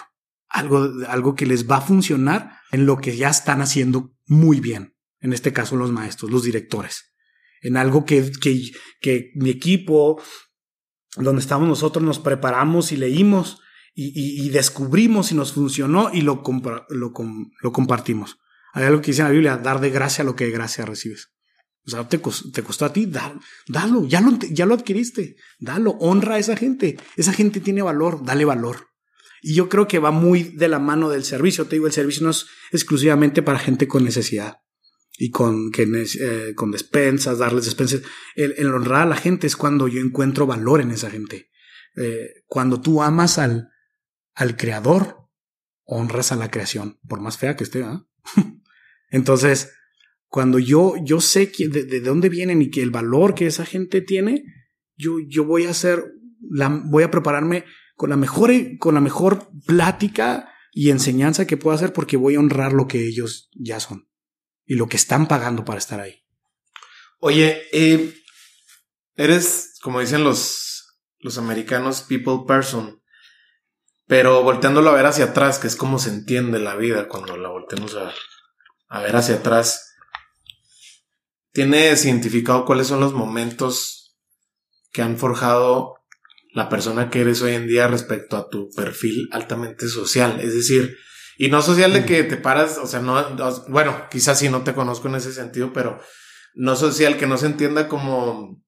algo, algo que les va a funcionar en lo que ya están haciendo muy bien. En este caso, los maestros, los directores. En algo que, que, que mi equipo, donde estamos nosotros, nos preparamos y leímos y, descubrimos y nos funcionó y lo, lo, lo compartimos. Hay algo que dice en la Biblia, dar de gracia lo que de gracia recibes. O sea, te, te costó a ti, dalo, ya lo, ya lo adquiriste, dalo, honra a esa gente. Esa gente tiene valor, dale valor. Y yo creo que va muy de la mano del servicio. Te digo, el servicio no es exclusivamente para gente con necesidad y con, que, eh, con despensas, darles despensas. El, honrar a la gente es cuando yo encuentro valor en esa gente. Eh, cuando tú amas al, al creador, honras a la creación, por más fea que esté. ¿ah? Entonces, cuando yo, yo sé de, de, dónde vienen y que el valor que esa gente tiene, yo, yo voy a hacer, la, voy a prepararme con la mejor, con la mejor plática y enseñanza que puedo hacer porque voy a honrar lo que ellos ya son y lo que están pagando para estar ahí. Oye, eres, como dicen los, los americanos, people person, pero volteándolo a ver hacia atrás, que es como se entiende la vida cuando la volteamos a, a ver hacia atrás. ¿Tienes identificado cuáles son los momentos que han forjado la persona que eres hoy en día respecto a tu perfil altamente social. Es decir, y no social de que te paras, o sea, no, bueno, quizás sí no te conozco en ese sentido, pero no social que no se entienda como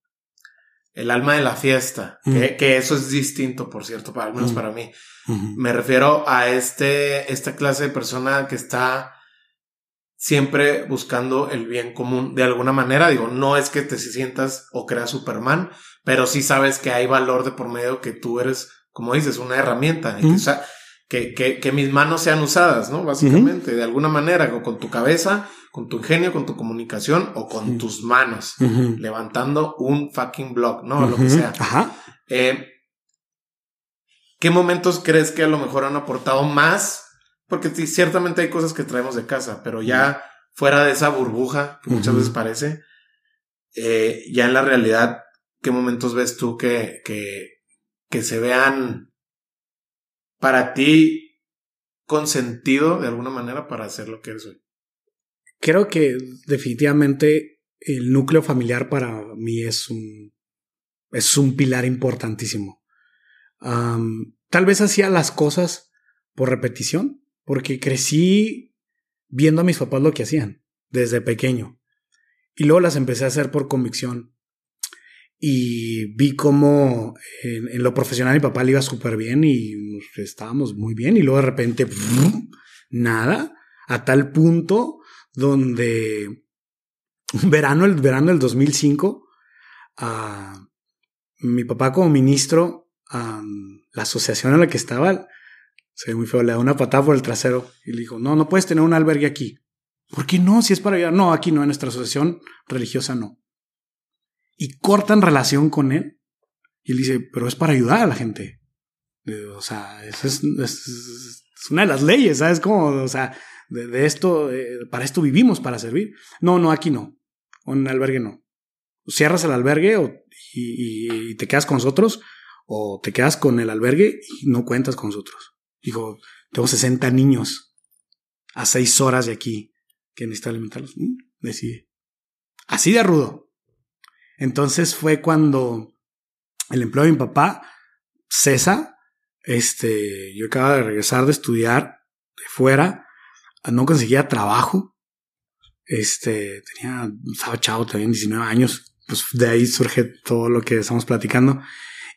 el alma de la fiesta, que, eso es distinto, por cierto, para, al menos para mí. Me refiero a este, esta clase de persona que está siempre buscando el bien común de alguna manera. Digo, no es que te sientas o creas Superman, pero sí sabes que hay valor de por medio que tú eres, como dices, una herramienta. que, que, que, mis manos sean usadas, ¿no? Básicamente, de alguna manera, con tu cabeza, con tu ingenio, con tu comunicación o con tus manos, levantando un fucking blog, ¿no? Lo que sea. Eh, ¿Qué momentos crees que a lo mejor han aportado más porque ciertamente hay cosas que traemos de casa, pero ya fuera de esa burbuja que muchas veces parece, eh, ya en la realidad, ¿qué momentos ves tú que, que, que se vean para ti con sentido de alguna manera para hacer lo que eres hoy? Creo que definitivamente el núcleo familiar para mí es un, es un pilar importantísimo. Tal vez hacía las cosas por repetición, porque crecí viendo a mis papás lo que hacían desde pequeño. Y luego las empecé a hacer por convicción. Y vi cómo en, lo profesional mi papá le iba súper bien y estábamos muy bien. Y luego de repente, nada, a tal punto donde un verano, el verano del 2005, ah, mi papá como ministro, la asociación en la que estaba, se ve muy feo, le da una patada por el trasero y le dijo, no, no puedes tener un albergue aquí. ¿Por qué no? Si es para ayudar. No, aquí no, en nuestra asociación religiosa no. Y cortan relación con él. Y él dice, pero es para ayudar a la gente. O sea, eso es, una de las leyes, ¿sabes? Como, o sea, de, esto, eh, para esto vivimos, para servir. No, no, aquí no. Un albergue no. Cierras el albergue o- y te quedas con nosotros o te quedas con el albergue y no cuentas con nosotros. Dijo, tengo 60 niños a seis horas de aquí que necesito alimentarlos. Mm, Decide. Así de rudo. Entonces fue cuando el empleo de mi papá cesa. Este, yo acababa de regresar de estudiar de fuera, no conseguía trabajo. Este, tenía, estaba chavo, tenía 19 años. Pues de ahí surge todo lo que estamos platicando.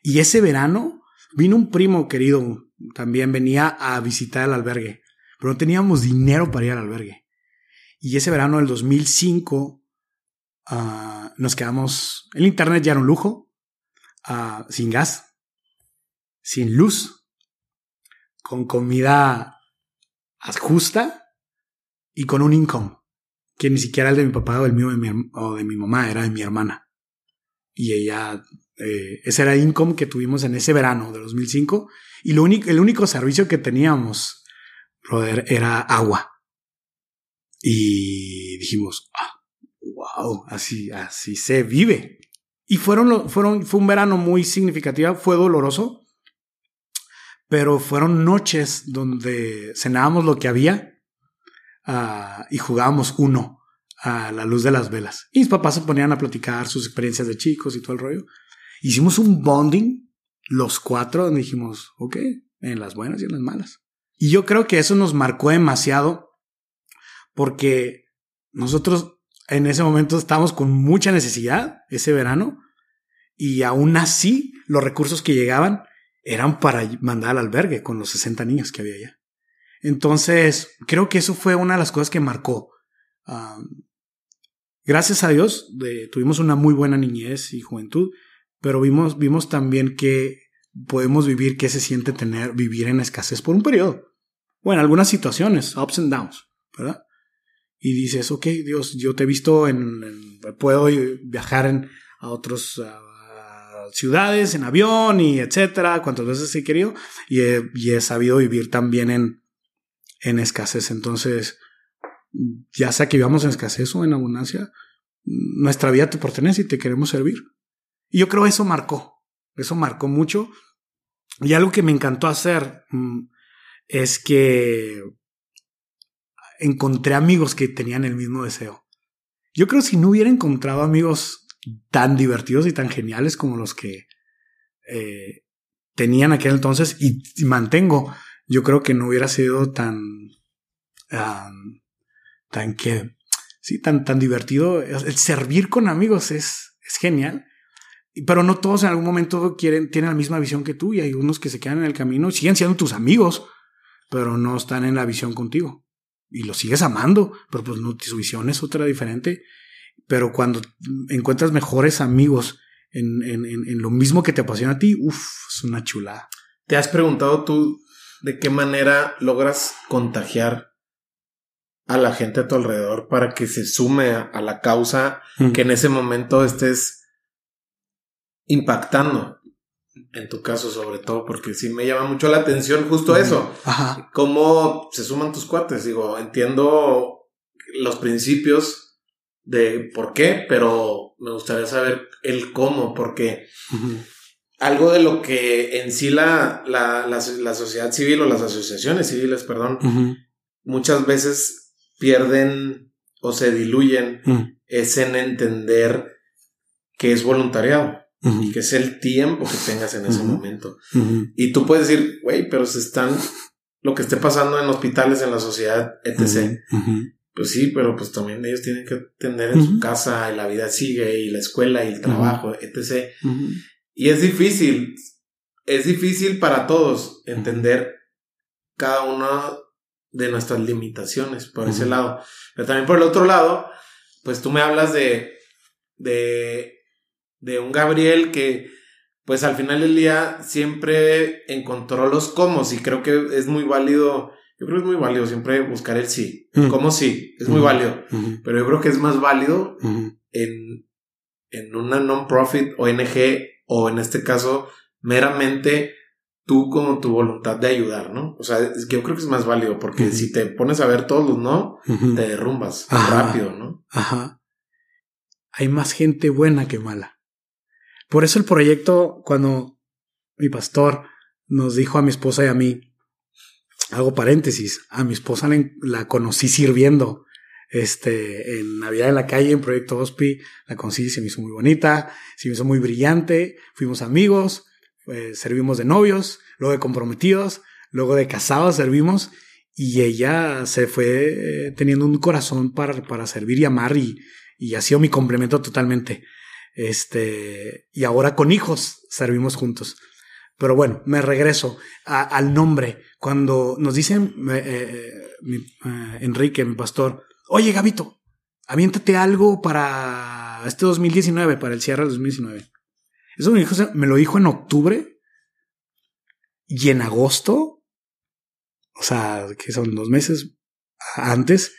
Y ese verano vino un primo querido, también venía a visitar el albergue, pero no teníamos dinero para ir al albergue. Y ese verano del 2005 ah, nos quedamos, el internet ya era un lujo, ah, sin gas, sin luz, con comida justa y con un income que ni siquiera el de mi papá o el mío de mi o de mi mamá, era de mi hermana. Y ella, eh, ese era income que tuvimos en ese verano de 2005. Y lo único, el único servicio que teníamos, brother, era agua. Y dijimos, ah, wow, así, así se vive. Y fueron, fueron, fue un verano muy significativo, fue doloroso, pero fueron noches donde cenábamos lo que había ah, y jugábamos uno a la luz de las velas. Y mis papás se ponían a platicar sus experiencias de chicos y todo el rollo. Hicimos un bonding, los cuatro, donde dijimos, ok, en las buenas y en las malas. Y yo creo que eso nos marcó demasiado porque nosotros en ese momento estábamos con mucha necesidad ese verano y aún así los recursos que llegaban eran para mandar al albergue con los 60 niños que había allá. Entonces, creo que eso fue una de las cosas que marcó. Um, gracias a Dios, tuvimos una muy buena niñez y juventud, pero vimos, vimos también que podemos vivir qué se siente tener, vivir en escasez por un periodo. O en algunas situaciones, ups and downs, ¿verdad? Y dices, ok, Dios, yo te he visto en, puedo viajar en, a otras ciudades en avión y etcétera, cuantas veces he querido, y he, y he sabido vivir también en, en escasez. Entonces, ya sea que vivamos en escasez o en abundancia, nuestra vida te pertenece y te queremos servir. Y yo creo eso marcó, eso marcó mucho. Y algo que me encantó hacer mm, es que encontré amigos que tenían el mismo deseo. Yo creo que si no hubiera encontrado amigos tan divertidos y tan geniales como los que eh, tenían aquel entonces y, mantengo, yo creo que no hubiera sido tan, tan que, sí, tan, tan divertido. El servir con amigos es, es genial. Pero no todos en algún momento quieren, tienen la misma visión que tú y hay unos que se quedan en el camino, siguen siendo tus amigos, pero no están en la visión contigo. Y los sigues amando, pero pues no, su visión es otra diferente. Pero cuando encuentras mejores amigos en, en, en, lo mismo que te apasiona a ti, uff, es una chulada. ¿Te has preguntado tú de qué manera logras contagiar a la gente a tu alrededor para que se sume a, a la causa Mm. que en ese momento estés impactando? En tu caso, sobre todo, porque sí me llama mucho la atención justo eso. Ajá. Cómo se suman tus cuates. Digo, entiendo los principios de por qué, pero me gustaría saber el cómo, porque algo de lo que en sí la, la, la, la sociedad civil o las asociaciones civiles, perdón, muchas veces pierden o se diluyen es en entender que es voluntariado Que es el tiempo que tengas en ese momento. Y tú puedes decir, güey, pero se están lo que esté pasando en hospitales, en la sociedad, etc. Pues sí, pero pues también ellos tienen que tener en su casa y la vida sigue y la escuela y el trabajo, etc. Y es difícil, es difícil para todos entender cada una de nuestras limitaciones por ese lado. Pero también por el otro lado, pues tú me hablas de, de, de un Gabriel que pues al final del día siempre encontró los cómo y creo que es muy válido, yo creo que es muy válido siempre buscar el sí. Mm. ¿Cómo sí? Es muy válido. Pero yo creo que es más válido en, en una non-profit ONG o en este caso meramente tú como tu voluntad de ayudar, ¿no? O sea, yo creo que es más válido porque si te pones a ver todos los no, te derrumbas Ajá. rápido, ¿no? Ajá. Hay más gente buena que mala. Por eso el proyecto, cuando mi pastor nos dijo a mi esposa y a mí, hago paréntesis, a mi esposa la, conocí sirviendo este, en Navidad en la calle, en Proyecto Hospi, la conocí, se me hizo muy bonita, se me hizo muy brillante, fuimos amigos, eh, servimos de novios, luego de comprometidos, luego de casados servimos y ella se fue eh, teniendo un corazón para, para servir y amar y, y ha sido mi complemento totalmente. Este, y ahora con hijos servimos juntos. Pero bueno, me regreso al nombre. Cuando nos dicen eh, eh, eh, Enrique, mi pastor, oye Gabito, aviéntate algo para este 2019, para el cierre del 2019. Eso me, dijo, me lo dijo en octubre y en agosto, o sea, que son dos meses antes,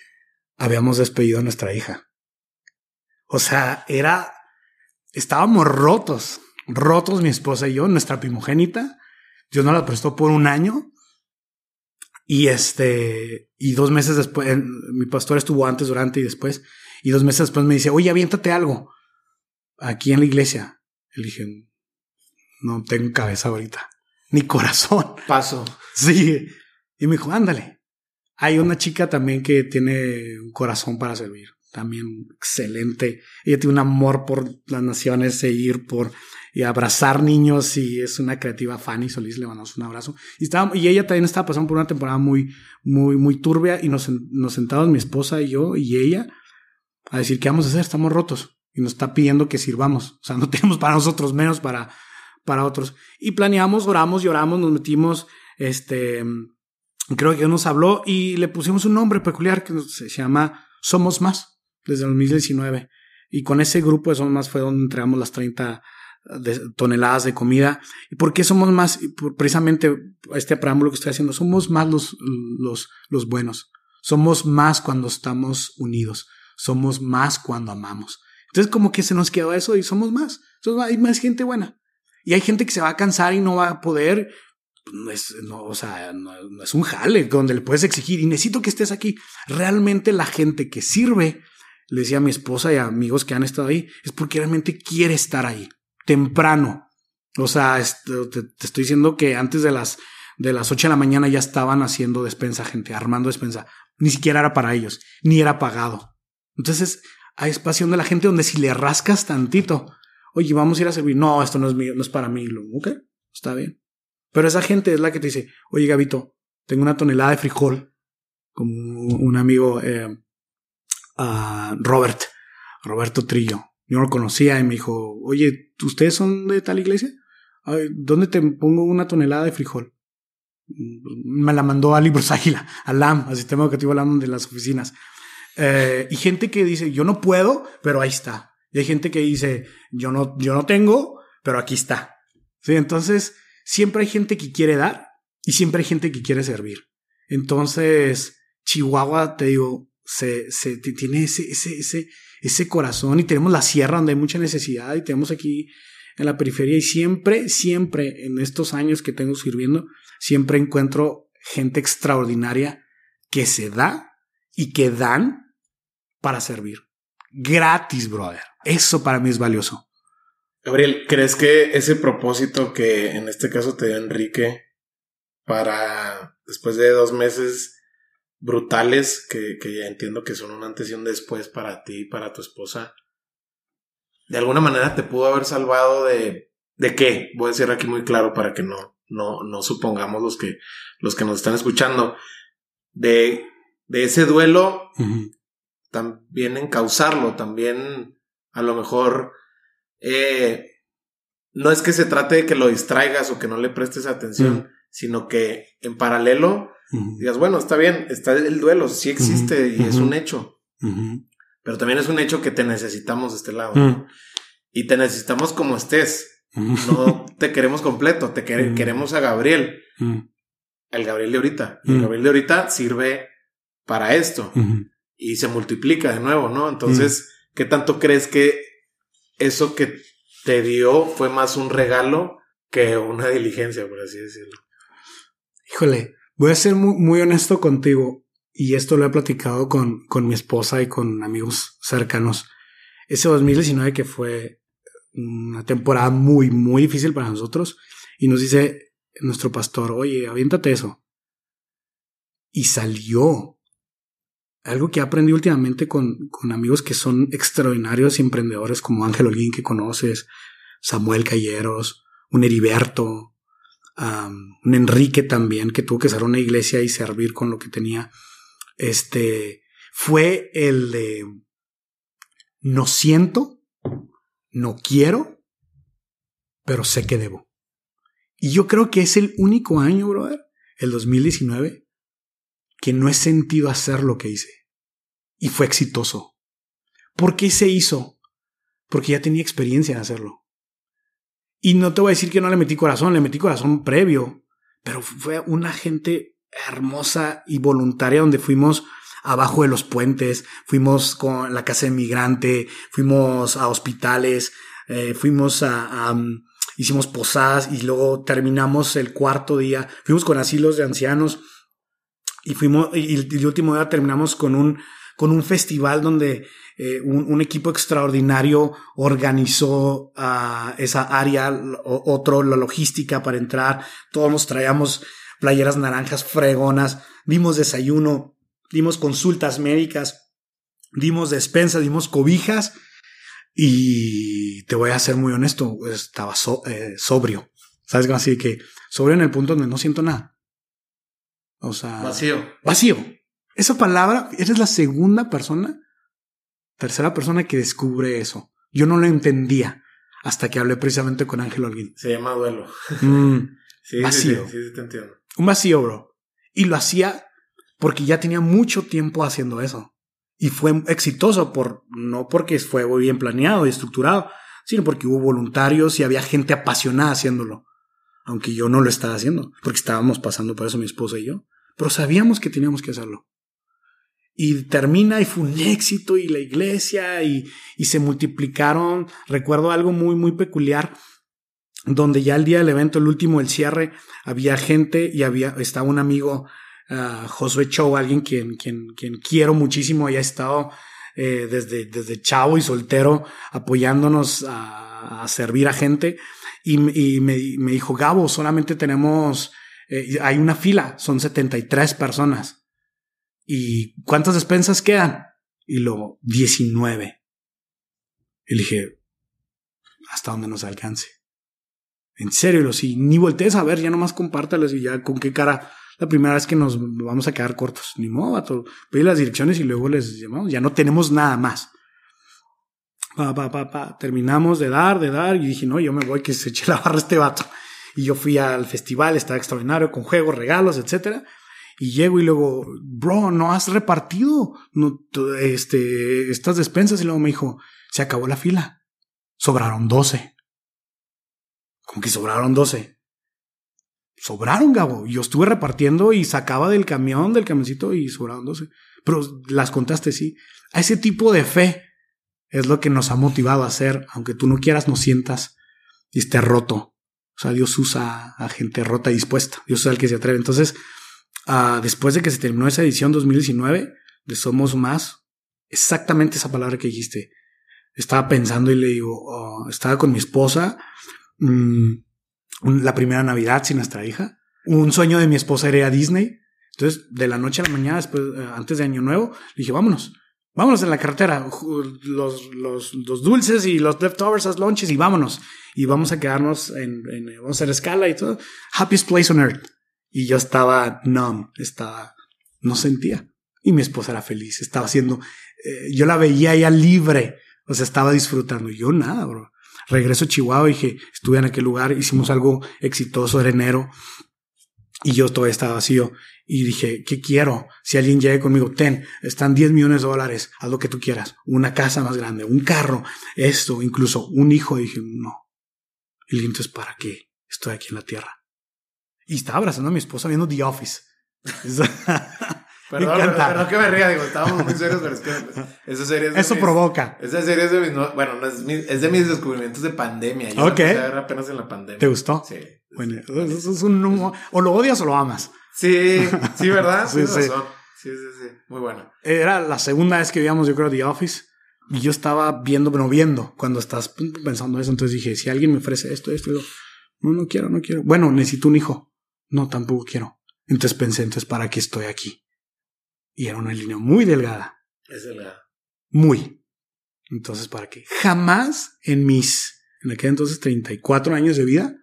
habíamos despedido a nuestra hija. O sea, era, estábamos rotos, rotos mi esposa y yo, nuestra primogénita. Dios nos la prestó por un año. Y este, y dos meses después, mi pastor estuvo antes, durante y después. Y dos meses después me dice, oye, aviéntate algo aquí en la iglesia. Le dije, no tengo cabeza ahorita, ni corazón. Paso. Sí. Y me dijo, ándale. Hay una chica también que tiene un corazón para servir. También excelente. Ella tiene un amor por las naciones e ir por y abrazar niños y es una creativa Fanny Solís, le mandamos un abrazo. Y, estaba, y ella también estaba pasando por una temporada muy, muy, muy turbia y nos, nos sentamos mi esposa y yo y ella a decir, ¿qué vamos a hacer? Estamos rotos. Y nos está pidiendo que sirvamos. O sea, no tenemos para nosotros menos para, para otros. Y planeamos, oramos, lloramos, nos metimos, este, creo que nos habló y le pusimos un nombre peculiar que se llama Somos Más, desde el 2019. Y con ese grupo de Somos Más fue donde entregamos las 30 de toneladas de comida. ¿Y por qué somos más? Precisamente este preámbulo que estoy haciendo, somos más los, los, los buenos. Somos más cuando estamos unidos. Somos más cuando amamos. Entonces como que se nos quedó eso y somos más. Más hay más gente buena. Y hay gente que se va a cansar y no va a poder. No es, no, o sea, no es un jale donde le puedes exigir y necesito que estés aquí. Realmente la gente que sirve, le decía a mi esposa y a amigos que han estado ahí, es porque realmente quiere estar ahí temprano. O sea, te, estoy diciendo que antes de las de las 8 de la mañana ya estaban haciendo despensa, gente, armando despensa. Ni siquiera era para ellos, ni era pagado. Entonces, hay espacio de la gente donde si le rascas tantito, oye, vamos a ir a servir. No, esto no es mío, no es para mí. Ok, está bien. Pero esa gente es la que te dice, oye, Gabito, tengo una tonelada de frijol, como un amigo, eh, Robert, Roberto Trillo. Yo no lo conocía y me dijo, oye, ¿ustedes son de tal iglesia? ¿Dónde te pongo una tonelada de frijol? Me la mandó a Libros Águila, al LAM, al Sistema Educativo LAM de las oficinas. Eh, y gente que dice, yo no puedo, pero ahí está. Y hay gente que dice, yo no, yo no tengo, pero aquí está. Sí, entonces, siempre hay gente que quiere dar y siempre hay gente que quiere servir. Entonces, Chihuahua, te digo, se, se tiene ese, ese, ese, ese corazón y tenemos la sierra donde hay mucha necesidad y tenemos aquí en la periferia y siempre, siempre en estos años que tengo sirviendo, siempre encuentro gente extraordinaria que se da y que dan para servir. Gratis, brother. Eso para mí es valioso. Gabriel, ¿crees que ese propósito que en este caso te dio Enrique para después de dos meses brutales, que, que ya entiendo que son un antes y un después para ti y para tu esposa, de alguna manera te pudo haber salvado de, de qué? Voy a decir aquí muy claro para que no, no, no supongamos los que, los que nos están escuchando, de, de ese duelo, también encauzarlo, también a lo mejor eh, no es que se trate de que lo distraigas o que no le prestes atención, sino que en paralelo digas, bueno, está bien, está el duelo, sí existe y es un hecho. Pero también es un hecho que te necesitamos de este lado. Y te necesitamos como estés. No te queremos completo, te queremos a Gabriel. El Gabriel de ahorita. el Gabriel de ahorita sirve para esto. Y se multiplica de nuevo, ¿no? Entonces, ¿qué tanto crees que eso que te dio fue más un regalo que una diligencia, por así decirlo. Híjole, voy a ser muy, honesto contigo y esto lo he platicado con, con mi esposa y con amigos cercanos. Ese 2019 que fue una temporada muy, muy difícil para nosotros y nos dice nuestro pastor, oye, aviéntate eso. Y salió algo que he aprendido últimamente con, con amigos que son extraordinarios emprendedores como Ángel Holguín que conoces, Samuel Calleros, un Heriberto, un Enrique también que tuvo que ser una iglesia y servir con lo que tenía. Este fue el de no siento, no quiero, pero sé que debo. Y yo creo que es el único año, brother, el 2019, que no he sentido hacer lo que hice. Y fue exitoso. ¿Por qué se hizo? Porque ya tenía experiencia en hacerlo. Y no te voy a decir que no le metí corazón, le metí corazón previo, pero fue una gente hermosa y voluntaria donde fuimos abajo de los puentes, fuimos con la casa de migrante, fuimos a hospitales, eh, fuimos a, hicimos posadas y luego terminamos el cuarto día, fuimos con asilos de ancianos y fuimos, y, el último día terminamos con un, con un festival donde eh, un, equipo extraordinario organizó uh, esa área, otro, la logística para entrar, todos nos traíamos playeras naranjas fregonas, dimos desayuno, dimos consultas médicas, dimos despensa, dimos cobijas y te voy a ser muy honesto, estaba eh, sobrio, ¿sabes? Así que sobrio en el punto donde no siento nada. O sea. Vacío. Vacío. Esa palabra, eres la segunda persona, tercera persona que descubre eso. Yo no lo entendía hasta que hablé precisamente con Ángel Holguín. Se llama duelo. Mm, sí, vacío. Sí, sí, te entiendo. Un vacío, bro. Y lo hacía porque ya tenía mucho tiempo haciendo eso. Y fue exitoso por, no porque fue muy bien planeado y estructurado, sino porque hubo voluntarios y había gente apasionada haciéndolo aunque yo no lo estaba haciendo, porque estábamos pasando por eso mi esposa y yo, pero sabíamos que teníamos que hacerlo. Y termina y fue un éxito y la iglesia y, y se multiplicaron. Recuerdo algo muy, muy peculiar, donde ya el día del evento, el último, el cierre, había gente y había, estaba un amigo, uh, Josué Chow, alguien quien, quien, quien quiero muchísimo y ha estado eh, desde, desde chavo y soltero apoyándonos a, servir a gente y, me, dijo, Gabo, solamente tenemos, eh, hay una fila, son 73 personas. ¿Y cuántas despensas quedan? Y luego, 19. Y le dije, hasta donde nos alcance. En serio, si ni voltees a ver, ya nomás compártales y ya con qué cara. La primera vez que nos vamos a quedar cortos. Ni modo, Pedí las direcciones y luego les llamamos. Ya no tenemos nada más. Pa, pa, pa, pa. Terminamos de dar, de dar, y dije, no, yo me voy que se eche la barra este vato. Y yo fui al festival, estaba extraordinario, con juegos, regalos, etcétera. Y llego y luego, bro, no has repartido no, este, estas despensas. Y luego me dijo, se acabó la fila. Sobraron 12. Como que sobraron 12. Sobraron, Gabo. Yo estuve repartiendo y sacaba del camión, del camioncito y sobraron 12. Pero las contaste, sí. A ese tipo de fe es lo que nos ha motivado a hacer, aunque tú no quieras, no sientas, y esté roto. O sea, Dios usa a gente rota y dispuesta. Dios usa al que se atreve. Entonces, uh, después de que se terminó esa edición 2019 de Somos Más, exactamente esa palabra que dijiste, estaba pensando y le digo, oh, estaba con mi esposa, mmm, la primera Navidad sin nuestra hija. Un sueño de mi esposa era ir a Disney. Entonces, de la noche a la mañana, después, eh, antes de Año Nuevo, dije, vámonos. Vámonos en la carretera, los, dulces y los leftovers, los lunches y vámonos. Y vamos a quedarnos en, en, vamos a hacer escala y todo. Happiest place on earth. Y yo estaba numb, estaba, no sentía. Y mi esposa era feliz, estaba haciendo, eh, yo la veía ya libre, o sea, estaba disfrutando. Yo nada, bro. Regreso a Chihuahua dije, estuve en aquel lugar, hicimos algo exitoso, era enero. Y yo todavía estaba vacío. Y dije, ¿qué quiero? Si alguien llega conmigo, ten, están 10 millones de dólares, haz lo que tú quieras. Una casa más grande, un carro, esto, incluso un hijo. Y dije, no. Y entonces, ¿para qué estoy aquí en la tierra? Y estaba abrazando a mi esposa viendo The Office. Perdón, perdón, perdón, que me ría, digo, estábamos muy serios, pero es que esa serie es de Eso mis, provoca. Esa serie es de mis, bueno, no es, mi, es de mis descubrimientos de pandemia. Yo Ok. la apenas en la pandemia. ¿Te gustó? Sí. Bueno, eso es un, o lo odias o lo amas. Sí, sí, ¿verdad? Sí, sí. razón. Sí, sí, sí. Muy bueno. Era la segunda vez que veíamos, yo creo, The Office. Y yo estaba viendo, pero no viendo, cuando estás pensando eso. Entonces dije, si alguien me ofrece esto, esto, yo, no, no quiero, no quiero. Bueno, necesito un hijo. No, tampoco quiero. Entonces pensé, entonces, ¿para qué estoy aquí? Y era una línea muy delgada. Es la. Muy. Entonces, ¿para qué? Jamás en mis, en aquel entonces 34 años de vida,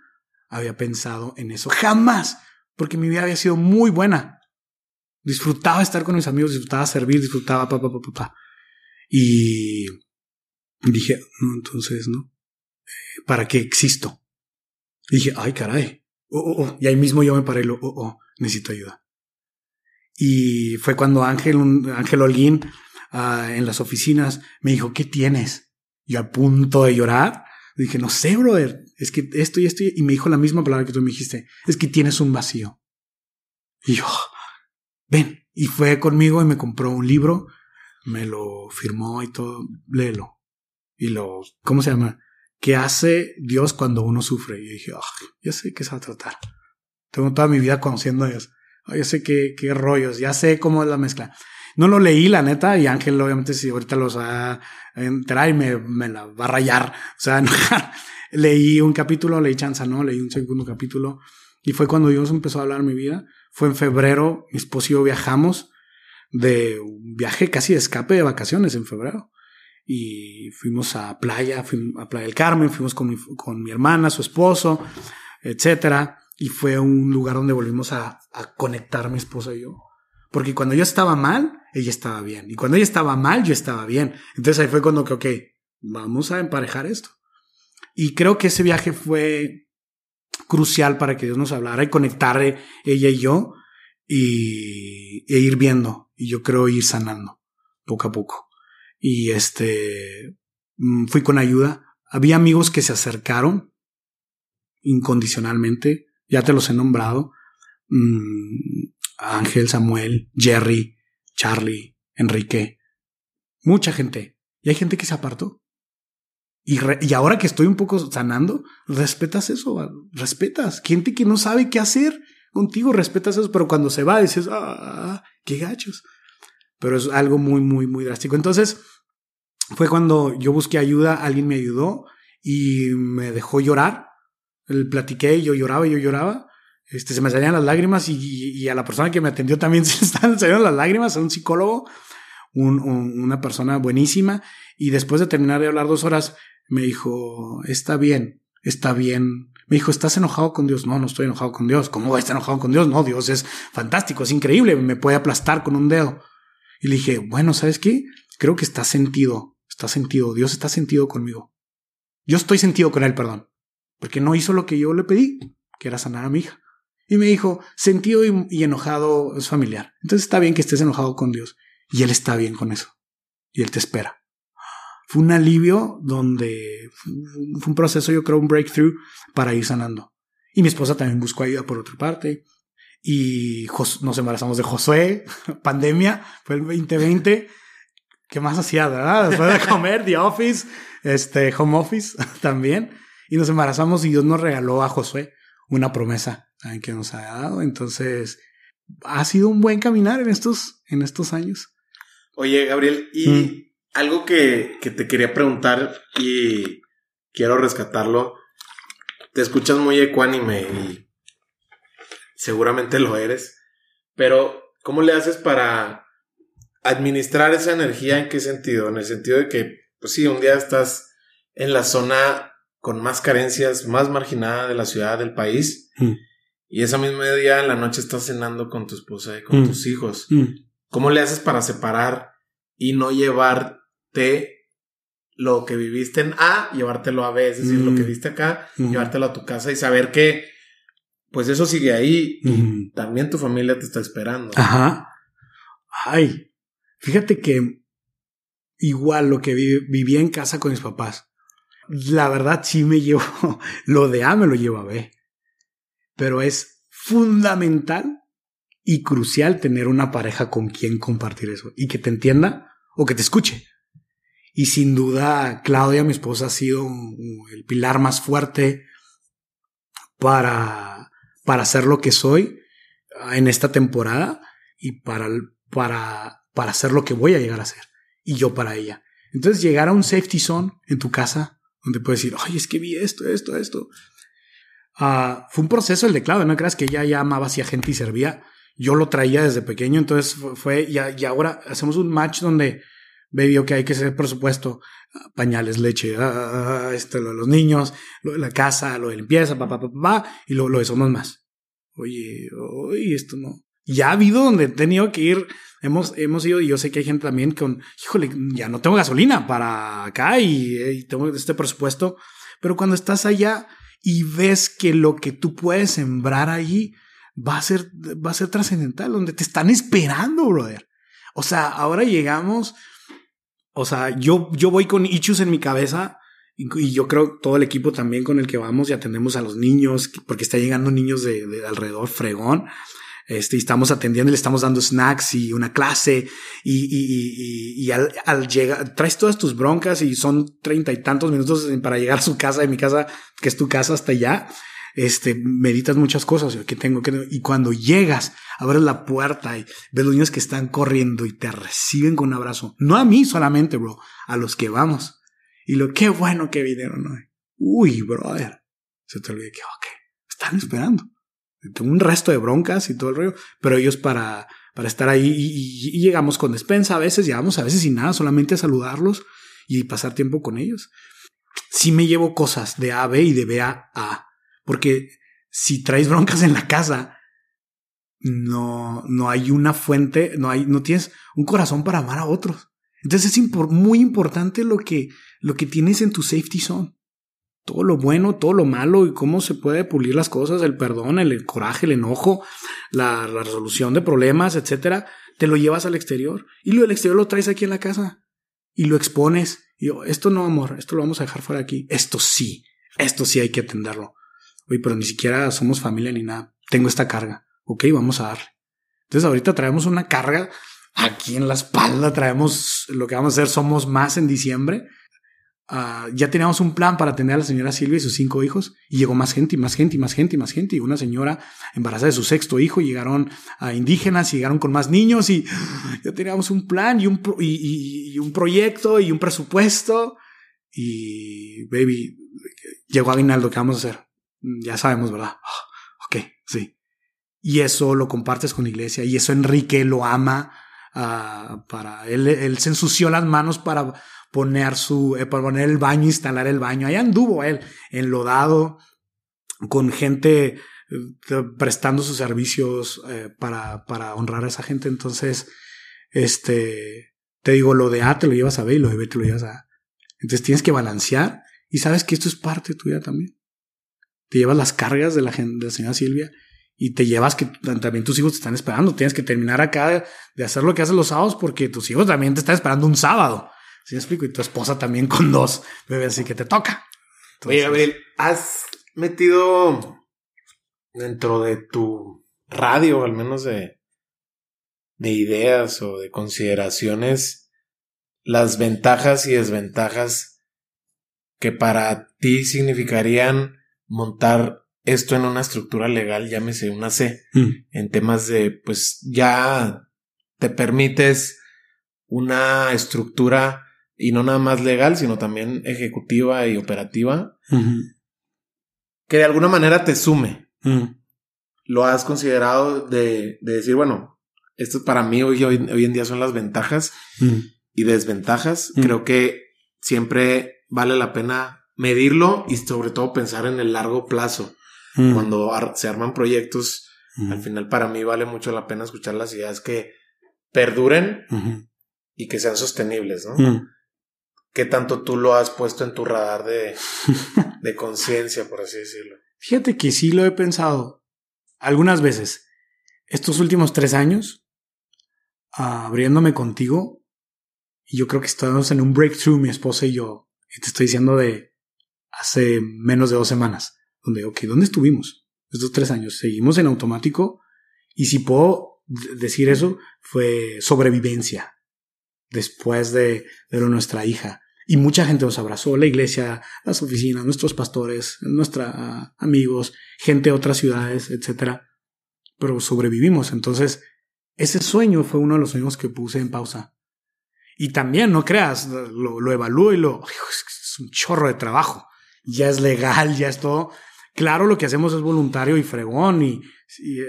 había pensado en eso. Jamás. Porque mi vida había sido muy buena. Disfrutaba estar con mis amigos, disfrutaba servir, disfrutaba pa, pa, pa, pa, pa. Y dije, no, entonces, ¿no? Eh, ¿Para qué existo? Y dije, ay, caray. Oh, oh, oh. Y ahí mismo yo me paré y lo, oh, oh, necesito ayuda. Y fue cuando Ángel, un- Ángel Holguín, ah, en las oficinas, me dijo, ¿qué tienes? Yo a punto de llorar. Dije, no sé, brother, es que esto y esto. Y me dijo la misma palabra que tú me dijiste, es que tienes un vacío. Y yo, ven. Y fue conmigo y me compró un libro, me lo firmó y todo, léelo. Y lo, ¿cómo se llama? ¿Qué hace Dios cuando uno sufre? Y dije, "Ah, ya sé qué se va a tratar. Tengo toda mi vida conociendo a Dios. Ya sé qué, qué rollos, ya sé cómo es la mezcla. No lo leí, la neta, y Ángel, obviamente, si ahorita los va entrar y me, me la va a rayar. O sea, leí un capítulo, leí chanza, no, leí un segundo capítulo. Y fue cuando Dios empezó a hablar mi vida. Fue en febrero, mi esposo y yo viajamos de un viaje casi de escape de vacaciones en febrero. Y fuimos a playa, fuimos a Playa del Carmen, fuimos con mi, con mi hermana, su esposo, etcétera. Y fue un lugar donde volvimos a, conectar mi esposa y yo. Porque cuando yo estaba mal, ella estaba bien. Y cuando ella estaba mal, yo estaba bien. Entonces ahí fue cuando que, ok, vamos a emparejar esto. Y creo que ese viaje fue crucial para que Dios nos hablara y conectar eh, ella y yo y, e ir viendo. Y yo creo ir sanando poco a poco. Y este, mm, fui con ayuda. Había amigos que se acercaron incondicionalmente. Ya te los he nombrado. Mm, Ángel, Samuel, Jerry, Charlie, Enrique. Mucha gente. Y hay gente que se apartó. Y, y ahora que estoy un poco sanando, respetas eso, respetas. Gente que no sabe qué hacer contigo, respetas eso, pero cuando se va dices, ah, qué gachos. Pero es algo muy, muy, muy drástico. Entonces, fue cuando yo busqué ayuda, alguien me ayudó y me dejó llorar. El platiqué yo lloraba yo lloraba. Este, se me salían las lágrimas y, y- a la persona que me atendió también se estaban saliendo las lágrimas, a un psicólogo, un- un- una persona buenísima. Y después de terminar de hablar dos horas, me dijo, está bien, está bien. Me dijo, ¿estás enojado con Dios? No, no estoy enojado con Dios. ¿Cómo estar enojado con Dios? No, Dios es fantástico, es increíble, me puede aplastar con un dedo. Y le dije, bueno, ¿sabes qué? Creo que está sentido, está sentido, Dios está sentido conmigo. Yo estoy sentido con él, perdón, porque no hizo lo que yo le pedí, que era sanar a mi hija. Y me dijo, sentido y, enojado es familiar. Entonces está bien que estés enojado con Dios. Y él está bien con eso. Y él te espera. Fue un alivio donde fue un proceso, yo creo, un breakthrough para ir sanando. Y mi esposa también buscó ayuda por otra parte. Y nos embarazamos de Josué, pandemia, fue el 2020. ¿Qué más hacía, verdad? Después de comer, The Office, este, Home Office también. y nos embarazamos y Dios nos regaló a Josué una promesa que nos ha dado. Entonces, ha sido un buen caminar en estos, en estos años. Oye, Gabriel, y mm. algo que, que te quería preguntar y quiero rescatarlo. Te escuchas muy ecuánime y seguramente lo eres, pero ¿cómo le haces para administrar esa energía? ¿En qué sentido? En el sentido de que, pues sí, un día estás en la zona con más carencias, más marginada de la ciudad, del país, mm. y esa misma día en la noche estás cenando con tu esposa y con mm. tus hijos. ¿Cómo le haces para separar y no llevarte lo que viviste en A, llevártelo a B, es decir, lo que mm. viste acá, llevártelo a tu casa y saber que, pues eso sigue ahí y también tu familia te está esperando. Ajá. Ay, fíjate que igual lo que viví en casa con mis papás, la verdad sí me llevo, lo de A me lo llevo a B, pero es fundamental y crucial tener una pareja con quien compartir eso y que te entienda o que te escuche. Y sin duda, Claudia, mi esposa, ha sido el pilar más fuerte para, para ser lo que soy en esta temporada y para, para, para ser lo que voy a llegar a ser. Y yo para ella. Entonces, llegar a un safety zone en tu casa, donde puedes decir, ay, es que vi esto, esto, esto. Ah, fue un proceso el de Claudia, no creas que ella ya amaba hacia gente y servía. Yo lo traía desde pequeño, entonces fue, y ahora hacemos un match donde baby, que hay que hacer presupuesto, pañales, leche, ah, esto, lo de los niños, lo de la casa, lo de limpieza, papá, pa, y lo, lo de somos más. Oye, oye, esto no. Ya ha habido donde he tenido que ir, hemos, hemos ido, y yo sé que hay gente también con, híjole, ya no tengo gasolina para acá y, y tengo este presupuesto, pero cuando estás allá y ves que lo que tú puedes sembrar allí va a ser, va a ser trascendental, donde te están esperando, brother. O sea, ahora llegamos, o sea, yo, yo voy con ichus en mi cabeza y, yo creo todo el equipo también con el que vamos y atendemos a los niños, porque está llegando niños de, alrededor fregón. Este, y estamos atendiendo y le estamos dando snacks y una clase y, y, y, al, al, llegar, traes todas tus broncas y son treinta y tantos minutos para llegar a su casa, de mi casa, que es tu casa hasta allá este, meditas muchas cosas que tengo que, y cuando llegas, abres la puerta y ves los niños que están corriendo y te reciben con un abrazo. No a mí solamente, bro, a los que vamos. Y lo que bueno que vinieron hoy. Uy, brother. Se te olvida que, están esperando. Tengo un resto de broncas y todo el rollo, pero ellos para, para estar ahí y, y, llegamos con despensa a veces, llegamos a veces sin nada, solamente a saludarlos y pasar tiempo con ellos. Sí me llevo cosas de A a B y de B a A. Porque si traes broncas en la casa, no, no hay una fuente, no hay, no tienes un corazón para amar a otros. Entonces es muy importante lo que, lo que tienes en tu safety zone. Todo lo bueno, todo lo malo y cómo se puede pulir las cosas, el perdón, el, coraje, el enojo, la, resolución de problemas, etcétera, te lo llevas al exterior y lo del exterior lo traes aquí en la casa y lo expones. Y yo, esto no, amor, esto lo vamos a dejar fuera aquí. Esto sí, esto sí hay que atenderlo. Oye, pero ni siquiera somos familia ni nada. Tengo esta carga. Ok, vamos a darle. Entonces ahorita traemos una carga aquí en la espalda. Traemos lo que vamos a hacer. Somos más en diciembre. Uh, ya teníamos un plan para atender a la señora Silvia y sus cinco hijos y llegó más gente y más gente y más gente y más gente y una señora embarazada de su sexto hijo llegaron a indígenas y llegaron con más niños y ya teníamos un plan y un, y, y un proyecto y un presupuesto y baby llegó Aguinaldo ¿qué vamos a hacer? Ya sabemos, ¿verdad? ok, sí. Y eso lo compartes con la iglesia y eso Enrique lo ama. Uh, para él, él se ensució las manos para poner su, eh, para poner el baño, instalar el baño. Ahí anduvo él, enlodado, con gente eh, prestando sus servicios eh, para, para honrar a esa gente. Entonces, este, te digo, lo de A te lo llevas a B y lo de B te lo llevas a A. Entonces tienes que balancear y sabes que esto es parte tuya también te llevas las cargas de la, de la señora Silvia y te llevas que también tus hijos te están esperando. Tienes que terminar acá de hacer lo que haces los sábados porque tus hijos también te están esperando un sábado. ¿Sí me explico? Y tu esposa también con dos bebés, así que te toca. Oye, Gabriel, ¿has metido dentro de tu radio, al menos de, de ideas o de consideraciones, las ventajas y desventajas que para ti significarían montar esto en una estructura legal, llámese una C, Mm. en temas de, pues ya te permites una estructura y no nada más legal, sino también ejecutiva y operativa, que de alguna manera te sume. Mm. ¿Lo has considerado de, de decir, bueno, esto para mí hoy, hoy, hoy en día son las ventajas Mm. y desventajas? Creo que siempre vale la pena medirlo y sobre todo pensar en el largo plazo. Mm. Cuando ar- se arman proyectos, Mm. al final para mí vale mucho la pena escuchar las ideas que perduren y que sean sostenibles, ¿no? Mm. ¿Qué tanto tú lo has puesto en tu radar de, de conciencia, por así decirlo? Fíjate que sí lo he pensado algunas veces. Estos últimos tres años, ah, abriéndome contigo, y yo creo que estamos en un breakthrough, mi esposa y yo, y te estoy diciendo de hace menos de dos semanas, donde, ok, ¿dónde estuvimos estos tres años? Seguimos en automático, y si puedo decir eso, fue sobrevivencia después de, lo de nuestra hija. Y mucha gente nos abrazó, la iglesia, las oficinas, nuestros pastores, nuestros amigos, gente de otras ciudades, etcétera. Pero sobrevivimos. Entonces, ese sueño fue uno de los sueños que puse en pausa. Y también, no creas, lo, lo evalúo y lo. Es un chorro de trabajo. Ya es legal, ya es todo. Claro, lo que hacemos es voluntario y fregón. Y,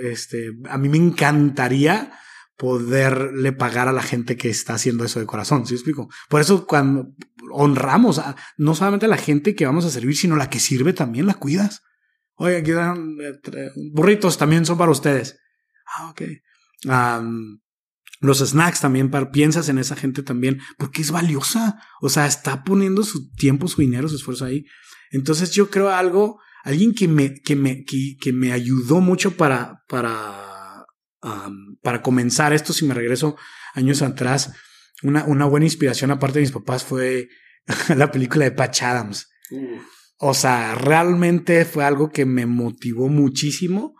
este, a mí me encantaría poderle pagar a la gente que está haciendo eso de corazón. ¿Sí explico? Por eso, cuando honramos a no solamente a la gente que vamos a servir, sino la que sirve también la cuidas. Oye, aquí dan eh, burritos también son para ustedes. Ah, ok. Los snacks también, para, piensas en esa gente también, porque es valiosa. O sea, está poniendo su tiempo, su dinero, su esfuerzo ahí. Entonces yo creo algo, alguien que me, que me, que, que me ayudó mucho para, para, para comenzar esto, si me regreso años atrás, una, una buena inspiración aparte de mis papás fue la película de Patch Adams. O sea, realmente fue algo que me motivó muchísimo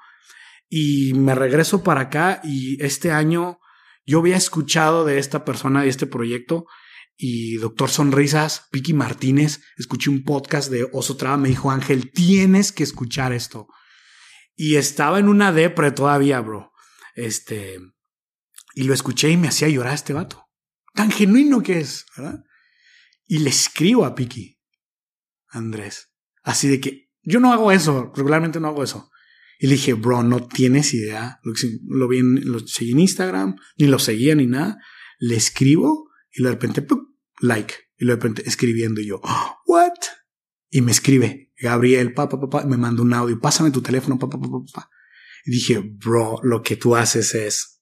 y me regreso para acá y este año yo había escuchado de esta persona y este proyecto y Doctor Sonrisas, Piki Martínez, escuché un podcast de Oso Traba, me dijo Ángel, tienes que escuchar esto. Y estaba en una depre todavía, bro. Este, y lo escuché y me hacía llorar este vato. Tan genuino que es, ¿verdad? Y le escribo a Piki, Andrés. Así de que yo no hago eso, regularmente no hago eso. Y le dije, bro, no tienes idea. Lo, lo vi en, lo seguí en Instagram, ni lo seguía ni nada. Le escribo y de repente, like. Y de repente escribiendo y yo, "Oh, what? Y me escribe, Gabriel, papá, papá, me manda un audio, pásame tu teléfono, papá, papá, papá. Y dije, bro, lo que tú haces es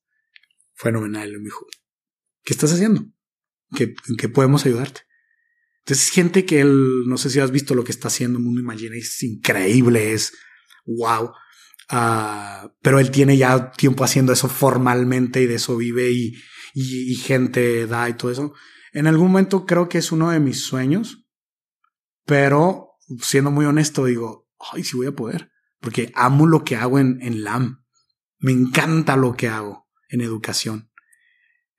fenomenal. Y me dijo, ¿qué estás haciendo? ¿Qué, ¿En qué podemos ayudarte? Entonces, gente que él, no sé si has visto lo que está haciendo Mundo Imagina, es increíble, es wow. Ah, pero él tiene ya tiempo haciendo eso formalmente y de eso vive y, y, y gente da y todo eso. En algún momento creo que es uno de mis sueños, pero siendo muy honesto, digo, ay, sí voy a poder, porque amo lo que hago en, en LAM. Me encanta lo que hago en educación.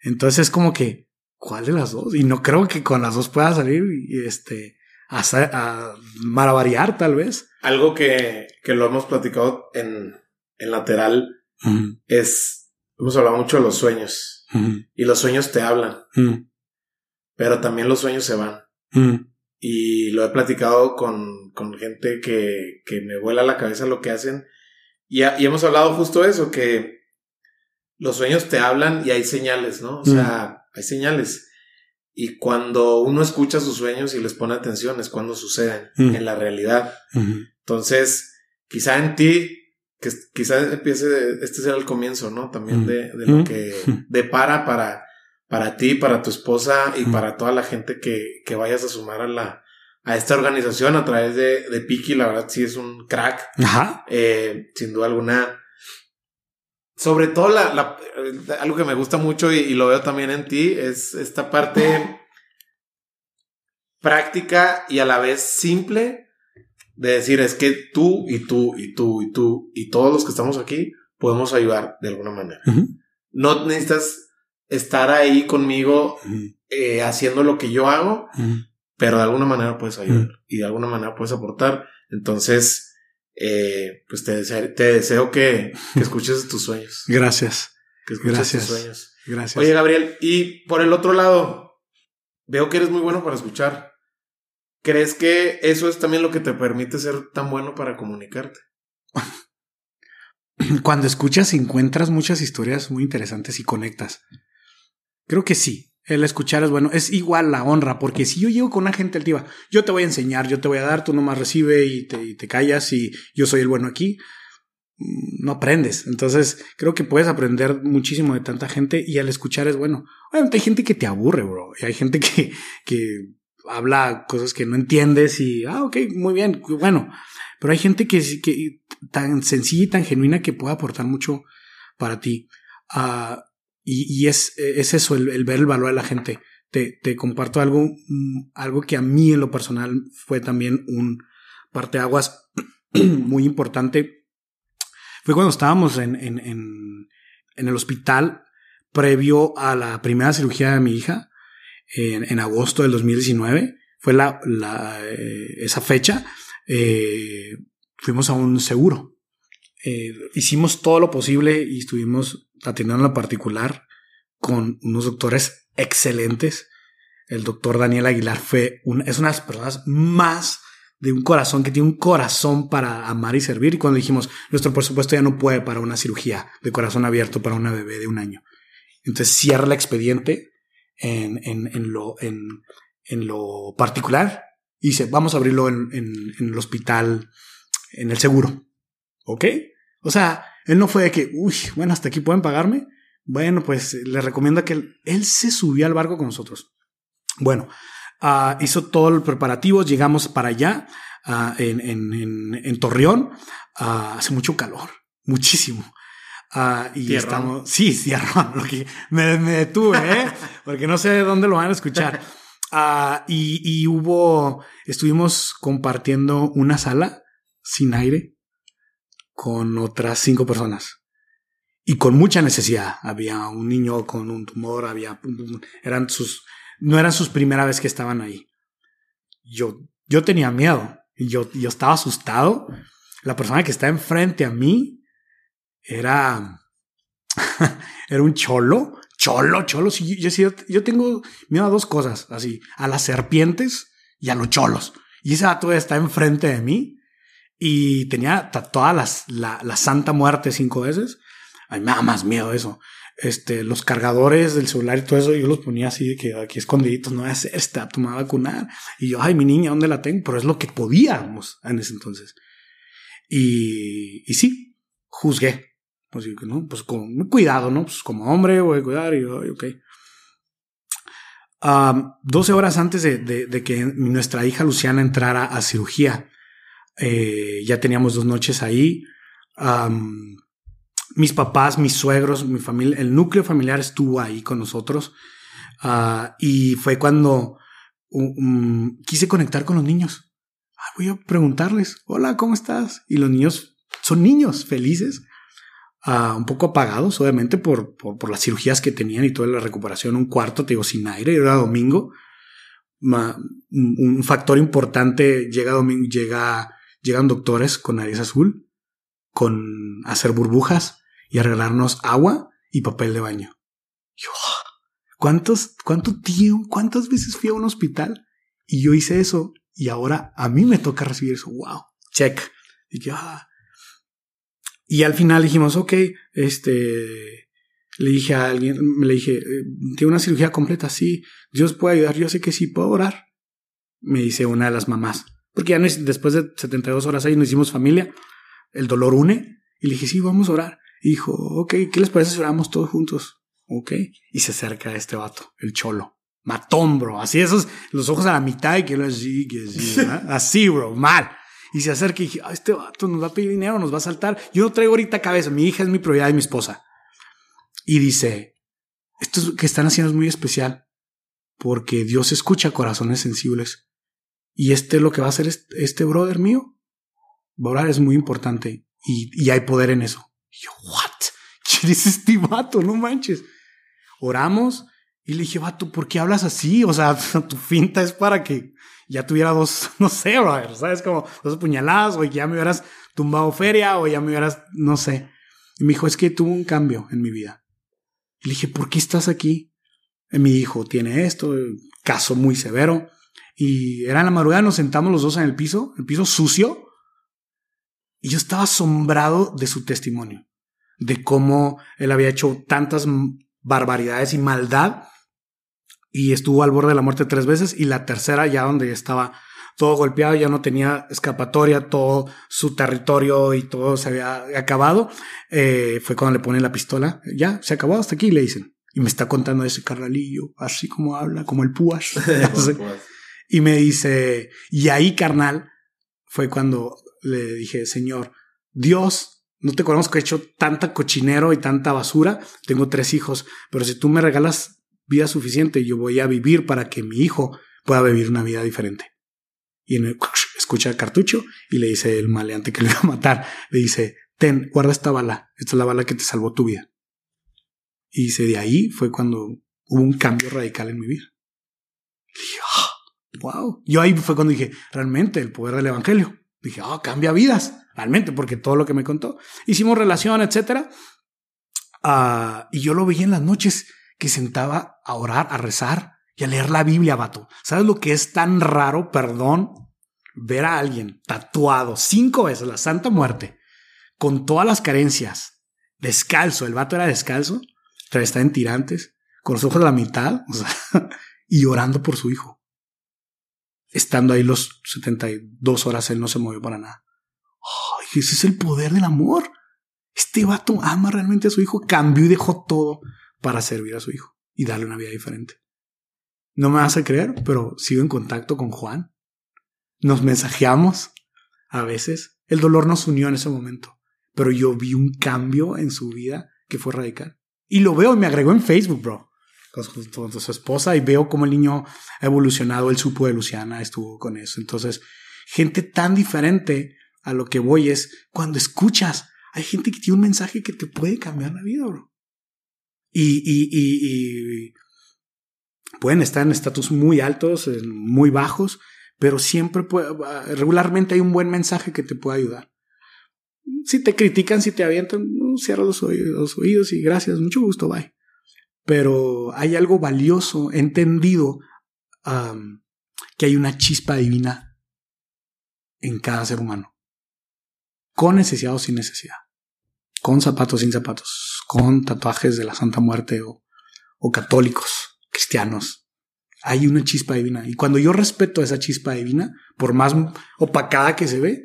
Entonces es como que, ¿cuál de las dos? Y no creo que con las dos pueda salir y este, a, a maravariar tal vez. Algo que, que lo hemos platicado en, en lateral es, hemos hablado mucho de los sueños y los sueños te hablan, pero también los sueños se van. Y lo he platicado con, con gente que, que me vuela la cabeza lo que hacen. Y, hemos hablado justo eso, que los sueños te hablan y hay señales, ¿no? O sea, hay señales. Y cuando uno escucha sus sueños y les pone atención es cuando suceden en la realidad. Entonces, quizá en ti, que quizá empiece, este sea el comienzo, ¿no? También Mm. de, de lo Mm. que depara para, para ti, para tu esposa y Mm. para toda la gente que, que vayas a sumar a la, a esta organización a través de, de Piki. La verdad, sí es un crack, Ajá. eh, sin duda alguna. Sobre todo la, la- algo que me gusta mucho y, y lo veo también en ti es esta parte práctica y a la vez simple de decir es que tú y tú y tú y tú y todos los que estamos aquí podemos ayudar de alguna manera. No necesitas estar ahí conmigo eh, haciendo lo que yo hago, pero de alguna manera puedes ayudar y de alguna manera puedes aportar. Entonces, eh, pues te deseo, te deseo que, que escuches tus sueños. Gracias. Que escuches Gracias. tus sueños. Gracias. Oye, Gabriel, y por el otro lado, veo que eres muy bueno para escuchar. ¿Crees que eso es también lo que te permite ser tan bueno para comunicarte? Cuando escuchas encuentras muchas historias muy interesantes y conectas. Creo que sí. El escuchar es bueno. Es igual la honra, porque si yo llego con una gente altiva, yo te voy a enseñar, yo te voy a dar, tú nomás recibe y te, callas y yo soy el bueno aquí. mm, No aprendes. Entonces creo que puedes aprender muchísimo de tanta gente y al escuchar es bueno. Obviamente hay gente que te aburre, bro. Y hay gente que, que habla cosas que no entiendes y, ah, ok, muy bien, bueno. Pero hay gente que, que tan sencilla y tan genuina que puede aportar mucho para ti. Ah, y, y es, es eso, el, ver el valor de la gente. Te, te comparto algo, mm, algo que a mí en lo personal fue también un parteaguas muy importante. Fue cuando estábamos en, en, en el hospital previo a la primera cirugía de mi hija en, agosto del 2019. Fue la, eh, esa fecha. eh, fuimos a un seguro. Eh, hicimos todo lo posible y estuvimos atendiendo en la particular con unos doctores excelentes. El doctor Daniel Aguilar fue un, es una de las personas más de un corazón que tiene un corazón para amar y servir. Y cuando dijimos, nuestro presupuesto ya no puede para una cirugía de corazón abierto para una bebé de un año. Entonces cierra el expediente en, en, en lo, en, en lo particular y dice, vamos a abrirlo en, en, el hospital, en el seguro. ¿Ok? O sea, él no fue de que, uy, bueno, hasta aquí pueden pagarme. Bueno, pues le recomiendo que él, él se subió al barco con nosotros. Bueno, ah, hizo todo el preparativo, llegamos para allá, ah, en, en, en, en Torreón. Ah, hace mucho calor, muchísimo. Ah, y Tierrón. estamos, sí, que me, me detuve, ¿eh? porque no sé de dónde lo van a escuchar. Ah, y, y hubo, estuvimos compartiendo una sala sin aire con otras cinco personas y con mucha necesidad. Había un niño con un tumor, había, eran sus, no eran sus primera vez que estaban ahí. Yo, yo tenía miedo y yo, yo estaba asustado. La persona que está enfrente a mí era, era un cholo, cholo, cholo. Sí, yo, yo, tengo miedo a dos cosas, así, a las serpientes y a los cholos. Y ese dato está enfrente de mí y tenía tatuada las, la, la Santa Muerte cinco veces. Ay, me da más miedo eso. Este, los cargadores del celular y todo eso, yo los ponía así que aquí escondiditos, no a hacer, está, tú me a vacunar. Y yo, ay, mi niña, ¿dónde la tengo? Pero es lo que podíamos en ese entonces. Y, y sí, juzgué. Pues, digo, ¿no? pues con cuidado, ¿no? Pues como hombre voy a cuidar y ok. Um, 12 horas antes de, que nuestra hija Luciana entrara a cirugía, eh, ya teníamos dos noches ahí. Mis papás, mis suegros, mi familia, el núcleo familiar estuvo ahí con nosotros. Uh, y fue cuando um, quise conectar con los niños. Ah, voy a preguntarles, hola, ¿cómo estás? Y los niños son niños felices, un poco apagados, obviamente, por, por, las cirugías que tenían y toda la recuperación. Un cuarto, te digo, sin aire, era domingo. Un, factor importante, llega domingo, llega, llegan doctores con nariz azul, con hacer burbujas y arreglarnos agua y papel de baño. Yo, ¿cuántos, cuánto tiempo, cuántas veces fui a un hospital y yo hice eso y ahora a mí me toca recibir eso? Wow, check. Y yo, ah. Y al final dijimos, ok, este, le dije a alguien, le dije, tiene una cirugía completa, sí, Dios puede ayudar, yo sé que sí puedo orar. Me dice una de las mamás, porque ya no es, después de 72 horas ahí nos hicimos familia, el dolor une, y le dije, sí, vamos a orar. Y dijo, ok, ¿qué les parece si oramos todos juntos? Ok, y se acerca a este vato, el cholo. Matón, bro. Así esos, los ojos a la mitad y que lo así, que así, así, bro, mal. Y se acerca y dije, ah, este vato nos va a pedir dinero, nos va a saltar. Yo no traigo ahorita cabeza, mi hija es mi prioridad y mi esposa. Y dice, esto que están haciendo es muy especial porque Dios escucha corazones sensibles. Y este lo que va a hacer este, brother mío. Orar es muy importante y, y, hay poder en eso. Y yo, what? ¿Quién es este vato? No manches. Oramos Y le dije, vato, ¿por qué hablas así? O sea, tu finta es para que ya tuviera dos, no sé, brother, ¿sabes? Como dos puñaladas o ya me hubieras tumbado feria o ya me hubieras, no sé. Y me dijo, es que tuvo un cambio en mi vida. Y le dije, ¿por qué estás aquí? mi hijo tiene esto, caso muy severo. Y era en la madrugada, nos sentamos los dos en el piso, el piso sucio. Y yo estaba asombrado de su testimonio, de cómo él había hecho tantas barbaridades y maldad. Y estuvo al borde de la muerte tres veces. Y la tercera, ya donde estaba todo golpeado, ya no tenía escapatoria, todo su territorio y todo se había acabado, eh, fue cuando le ponen la pistola. Ya, se acabó hasta aquí, le dicen. Y me está contando ese carnalillo, así como habla, como el púas. y me dice, y ahí, carnal, fue cuando le dije, Señor, Dios, no te conozco, he hecho tanta cochinero y tanta basura, tengo tres hijos, pero si tú me regalas vida suficiente, yo voy a vivir para que mi hijo pueda vivir una vida diferente. Y escucha el cartucho y le dice el maleante que le va a matar, le dice, ten, guarda esta bala, esta es la bala que te salvó tu vida. Y dice, de ahí fue cuando hubo un cambio radical en mi vida. Y wow. Ah, Yo ahí fue cuando dije, realmente el poder del evangelio. Dije, oh, cambia vidas, realmente, porque todo lo que me contó. Hicimos relación, etcétera. Ah, y yo lo veía en las noches que sentaba a orar, a rezar y a leer la Biblia, vato. ¿Sabes lo que es tan raro, perdón, ver a alguien tatuado cinco veces la Santa Muerte, con todas las carencias, descalzo, el vato era descalzo, está en tirantes, con los ojos a la mitad, y orando por su hijo. Estando ahí los 72 horas, él no se movió para nada. Ay, ese es el poder del amor. Este vato ama realmente a su hijo, cambió y dejó todo para servir a su hijo y darle una vida diferente. No me vas a creer, pero sigo en contacto con Juan. Nos mensajeamos a veces. El dolor nos unió en ese momento, pero yo vi un cambio en su vida que fue radical. Y lo veo y me agregó en Facebook, bro. Con su, esposa y veo cómo el niño ha evolucionado. Él supo de Luciana, estuvo con eso. Entonces, gente tan diferente a lo que voy es cuando escuchas, hay gente que tiene un mensaje que te puede cambiar la vida, bro. Y, pueden estar en estatus muy altos, muy bajos, pero siempre puede, regularmente hay un buen mensaje que te puede ayudar. Si te critican, si te avientan, cierra los oídos, y gracias, mucho gusto, bye. Pero hay algo valioso, entendido, que hay una chispa divina en cada ser humano. Con necesidad o sin necesidad. Con zapatos, sin zapatos. Con tatuajes de la Santa Muerte o, o católicos, cristianos. Hay una chispa divina. Y cuando yo respeto esa chispa divina, por más opacada que se ve,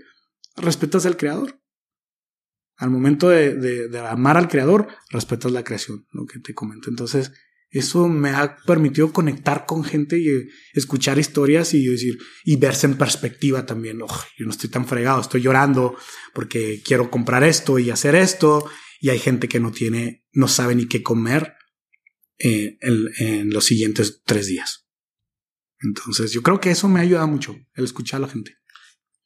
respetas al Creador al momento de, amar al creador, respetas la creación, lo que te comento. Entonces, eso me ha permitido conectar con gente y escuchar historias y decir, y verse en perspectiva también. yo no estoy tan fregado, estoy llorando porque quiero comprar esto y hacer esto. Y hay gente que no tiene, no sabe ni qué comer eh, en, los siguientes tres días. Entonces, yo creo que eso me ayuda mucho, el escuchar a la gente.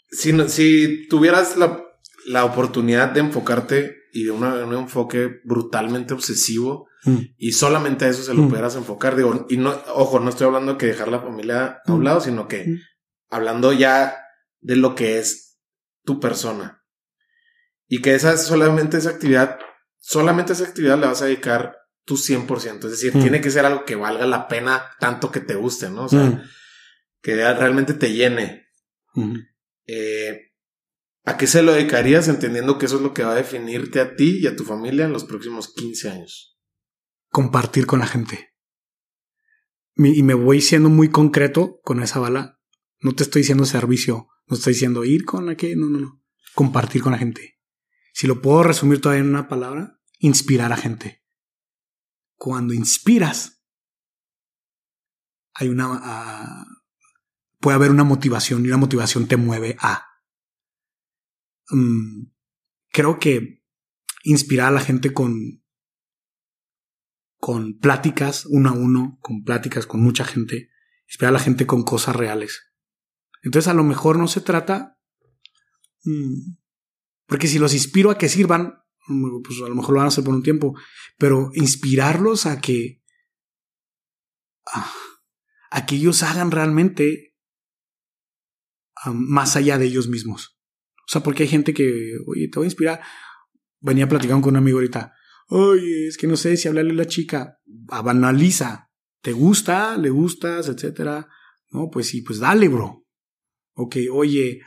Si, si tuvieras la la oportunidad de enfocarte y de un enfoque brutalmente obsesivo mm. y solamente a eso se lo mm. pudieras enfocar. Digo, y no, ojo, no estoy hablando que dejar la familia a un mm. lado, sino que hablando ya de lo que es tu persona. Y que esa solamente esa actividad, solamente esa actividad le vas a dedicar tu 100%. Es decir, tiene que ser algo que valga la pena tanto que te guste, ¿no? O sea, que realmente te llene. Eh, ¿A qué se lo dedicarías entendiendo que eso es lo que va a definirte a ti y a tu familia en los próximos 15 años? Compartir con la gente. Y me voy siendo muy concreto con esa bala. No te estoy diciendo servicio, no estoy diciendo ir con la que, no, no, no. Compartir con la gente. Si lo puedo resumir todavía en una palabra, inspirar a gente. Cuando inspiras, hay una, ah, puede haber una motivación y una motivación te mueve a. Mm, creo que inspirar a la gente con, con pláticas uno a uno, con pláticas con mucha gente, inspirar a la gente con cosas reales. Entonces a lo mejor no se trata, mm, porque si los inspiro a que sirvan, pues a lo mejor lo van a hacer por un tiempo, pero inspirarlos a que a, que ellos hagan realmente más allá de ellos mismos. O sea, porque hay gente que, oye, te voy a inspirar. Venía platicando con un amigo ahorita. Oye, es que no sé si hablarle a la chica. Banaliza. ¿Te gusta? ¿Le gustas? Etcétera. No, pues sí, pues dale, bro. Ok, oye,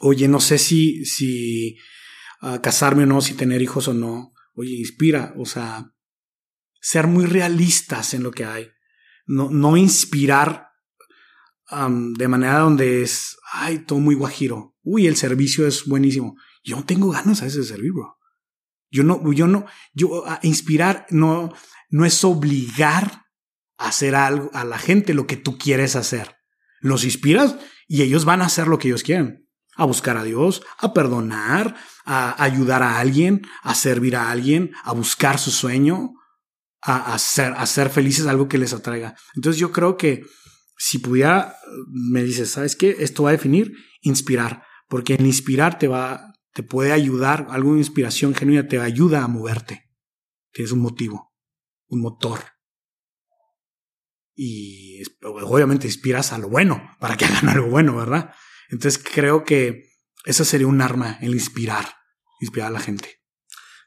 oye, no sé si, si casarme o no, si tener hijos o no. Oye, inspira, o sea, ser muy realistas en lo que hay. No, no inspirar de manera donde es, ay, todo muy guajiro. Uy, el servicio es buenísimo. Yo no tengo ganas a veces de servir, bro. Yo no, yo no, yo inspirar no, no es obligar a hacer algo a la gente lo que tú quieres hacer. Los inspiras y ellos van a hacer lo que ellos quieren. A buscar a Dios, a perdonar, a ayudar a alguien, a servir a alguien, a buscar su sueño, a, ser felices algo que les atraiga. Entonces yo creo que si pudiera, me dices, ¿sabes qué? Esto va a definir inspirar, porque el inspirar te va, te puede ayudar, alguna inspiración genuina te ayuda a moverte. Tienes un motivo, un motor. Y obviamente inspiras a lo bueno, para que hagan algo bueno, ¿verdad? Entonces creo que esa sería un arma, el inspirar, inspirar a la gente.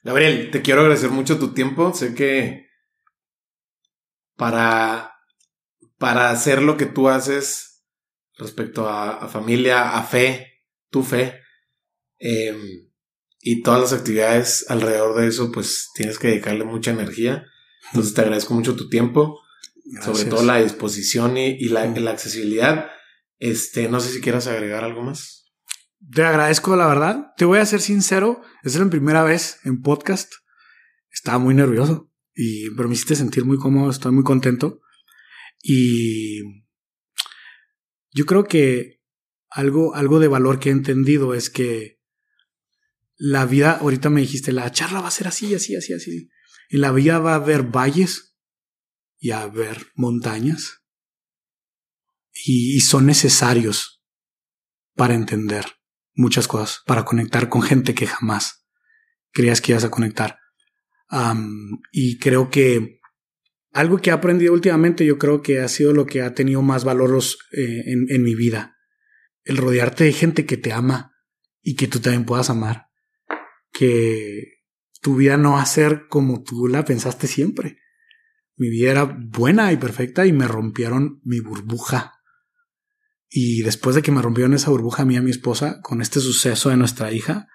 Gabriel, te quiero agradecer mucho tu tiempo. Sé que para, para hacer lo que tú haces respecto a, familia, a fe, tu fe, em, y todas las actividades alrededor de eso, pues tienes que dedicarle mucha energía. Entonces te agradezco mucho tu tiempo, sobre todo la disposición y, la, la, accesibilidad. Este, no sé si quieras agregar algo más. Te agradezco, la verdad. Te voy a ser sincero, es la primera vez en podcast. Estaba muy nervioso y pero me hiciste sentir muy cómodo, estoy muy contento. Y yo creo que algo, algo de valor que he entendido es que la vida, ahorita me dijiste, la charla va a ser así, así, así, así. En la vida va a haber valles y a haber montañas. Y, son necesarios para entender muchas cosas, para conectar con gente que jamás creías que ibas a conectar y creo que algo que he aprendido últimamente, yo creo que ha sido lo que ha tenido más valor eh, en, en mi vida. El rodearte de gente que te ama y que tú también puedas amar. Que tu vida no va a ser como tú la pensaste siempre. Mi vida era buena y perfecta y me rompieron mi burbuja. Y después de que me rompieron esa burbuja a mí y a mi esposa, con este suceso de nuestra hija,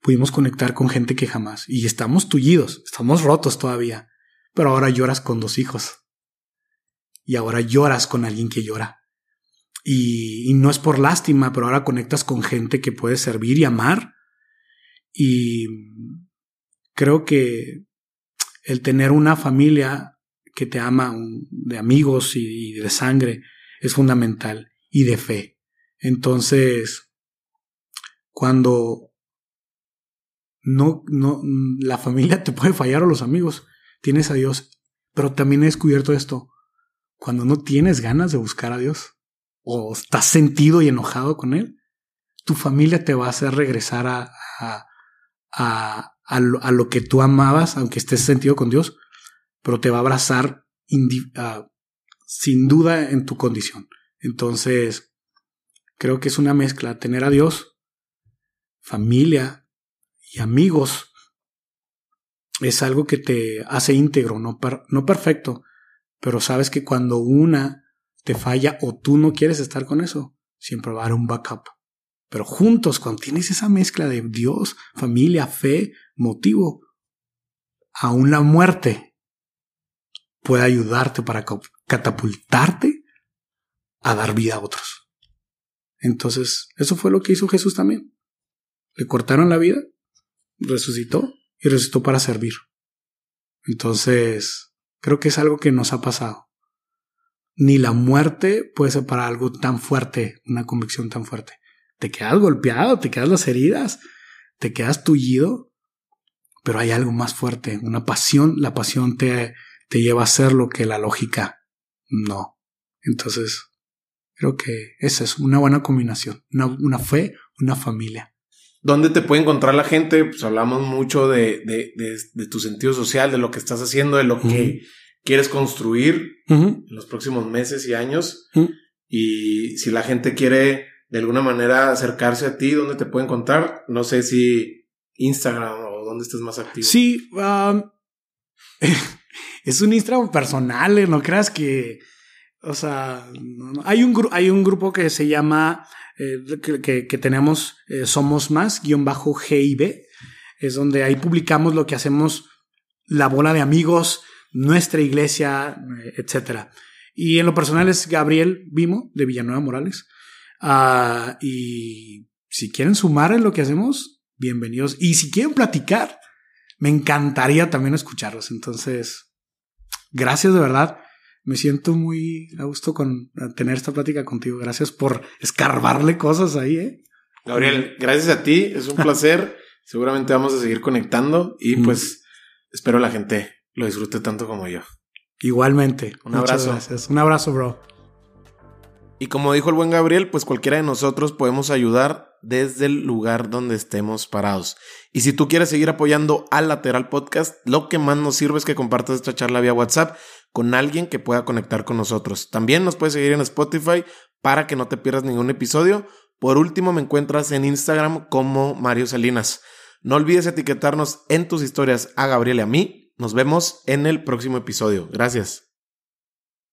pudimos conectar con gente que jamás. Y estamos tullidos, estamos rotos todavía. Pero ahora lloras con dos hijos. Y ahora lloras con alguien que llora. Y, no es por lástima, pero ahora conectas con gente que puede servir y amar. Y creo que el tener una familia que te ama, de amigos y de sangre, es fundamental. Y de fe. Entonces, cuando no, no, la familia te puede fallar o los amigos. Tienes a Dios. Pero también he descubierto esto. Cuando no tienes ganas de buscar a Dios o estás sentido y enojado con Él, tu familia te va a hacer regresar a, a, a, a, lo, que tú amabas, aunque estés sentido con Dios, pero te va a abrazar sin duda en tu condición. Entonces, creo que es una mezcla, tener a Dios, familia, y amigos es algo que te hace íntegro, no, no perfecto, pero sabes que cuando una te falla o tú no quieres estar con eso, siempre va a haber un backup. Pero juntos, cuando tienes esa mezcla de Dios, familia, fe, motivo, aún la muerte puede ayudarte para catapultarte a dar vida a otros. Entonces, eso fue lo que hizo Jesús también. Le cortaron la vida resucitó y resucitó para servir. Entonces, creo que es algo que nos ha pasado. Ni la muerte puede separar algo tan fuerte, una convicción tan fuerte. Te quedas golpeado, te quedas las heridas, te quedas tullido, pero hay algo más fuerte, una pasión. La pasión te, te lleva a hacer lo que la lógica no. Entonces, creo que esa es una buena combinación, una, una fe, una familia. ¿Dónde te puede encontrar la gente? Pues hablamos mucho de, de, de, tu sentido social, de lo que estás haciendo, de lo que quieres construir en los próximos meses y años. Y si la gente quiere de alguna manera acercarse a ti, ¿dónde te pueden contar? No sé si Instagram o dónde estés más activo. Sí, um, es un Instagram personal, eh, no creas que, o sea, no, no. Hay, un hay un grupo que se llama, eh, que, que- tenemos eh, Somos Más, guion bajo GIB, es donde ahí publicamos lo que hacemos la bola de amigos, nuestra iglesia, eh, etcétera. Y en lo personal es Gabriel Vimo, de Villanueva Morales. Ah, y si quieren sumar en lo que hacemos, bienvenidos. Y si quieren platicar, me encantaría también escucharlos. Entonces, gracias de verdad. Me siento muy a gusto con tener esta plática contigo. Gracias por escarbarle cosas ahí, ¿eh? Gabriel, gracias a ti, es un placer. Seguramente vamos a seguir conectando y Mm. pues espero la gente lo disfrute tanto como yo. Igualmente. Un Muchas abrazo. gracias. Un abrazo, bro. Y como dijo el buen Gabriel, pues cualquiera de nosotros podemos ayudar desde el lugar donde estemos parados. Y si tú quieres seguir apoyando al Lateral Podcast, lo que más nos sirve es que compartas esta charla vía WhatsApp con alguien que pueda conectar con nosotros. También nos puedes seguir en Spotify para que no te pierdas ningún episodio. Por último, me encuentras en Instagram como Mario Salinas. No olvides etiquetarnos en tus historias a Gabriel y a mí. Nos vemos en el próximo episodio. Gracias.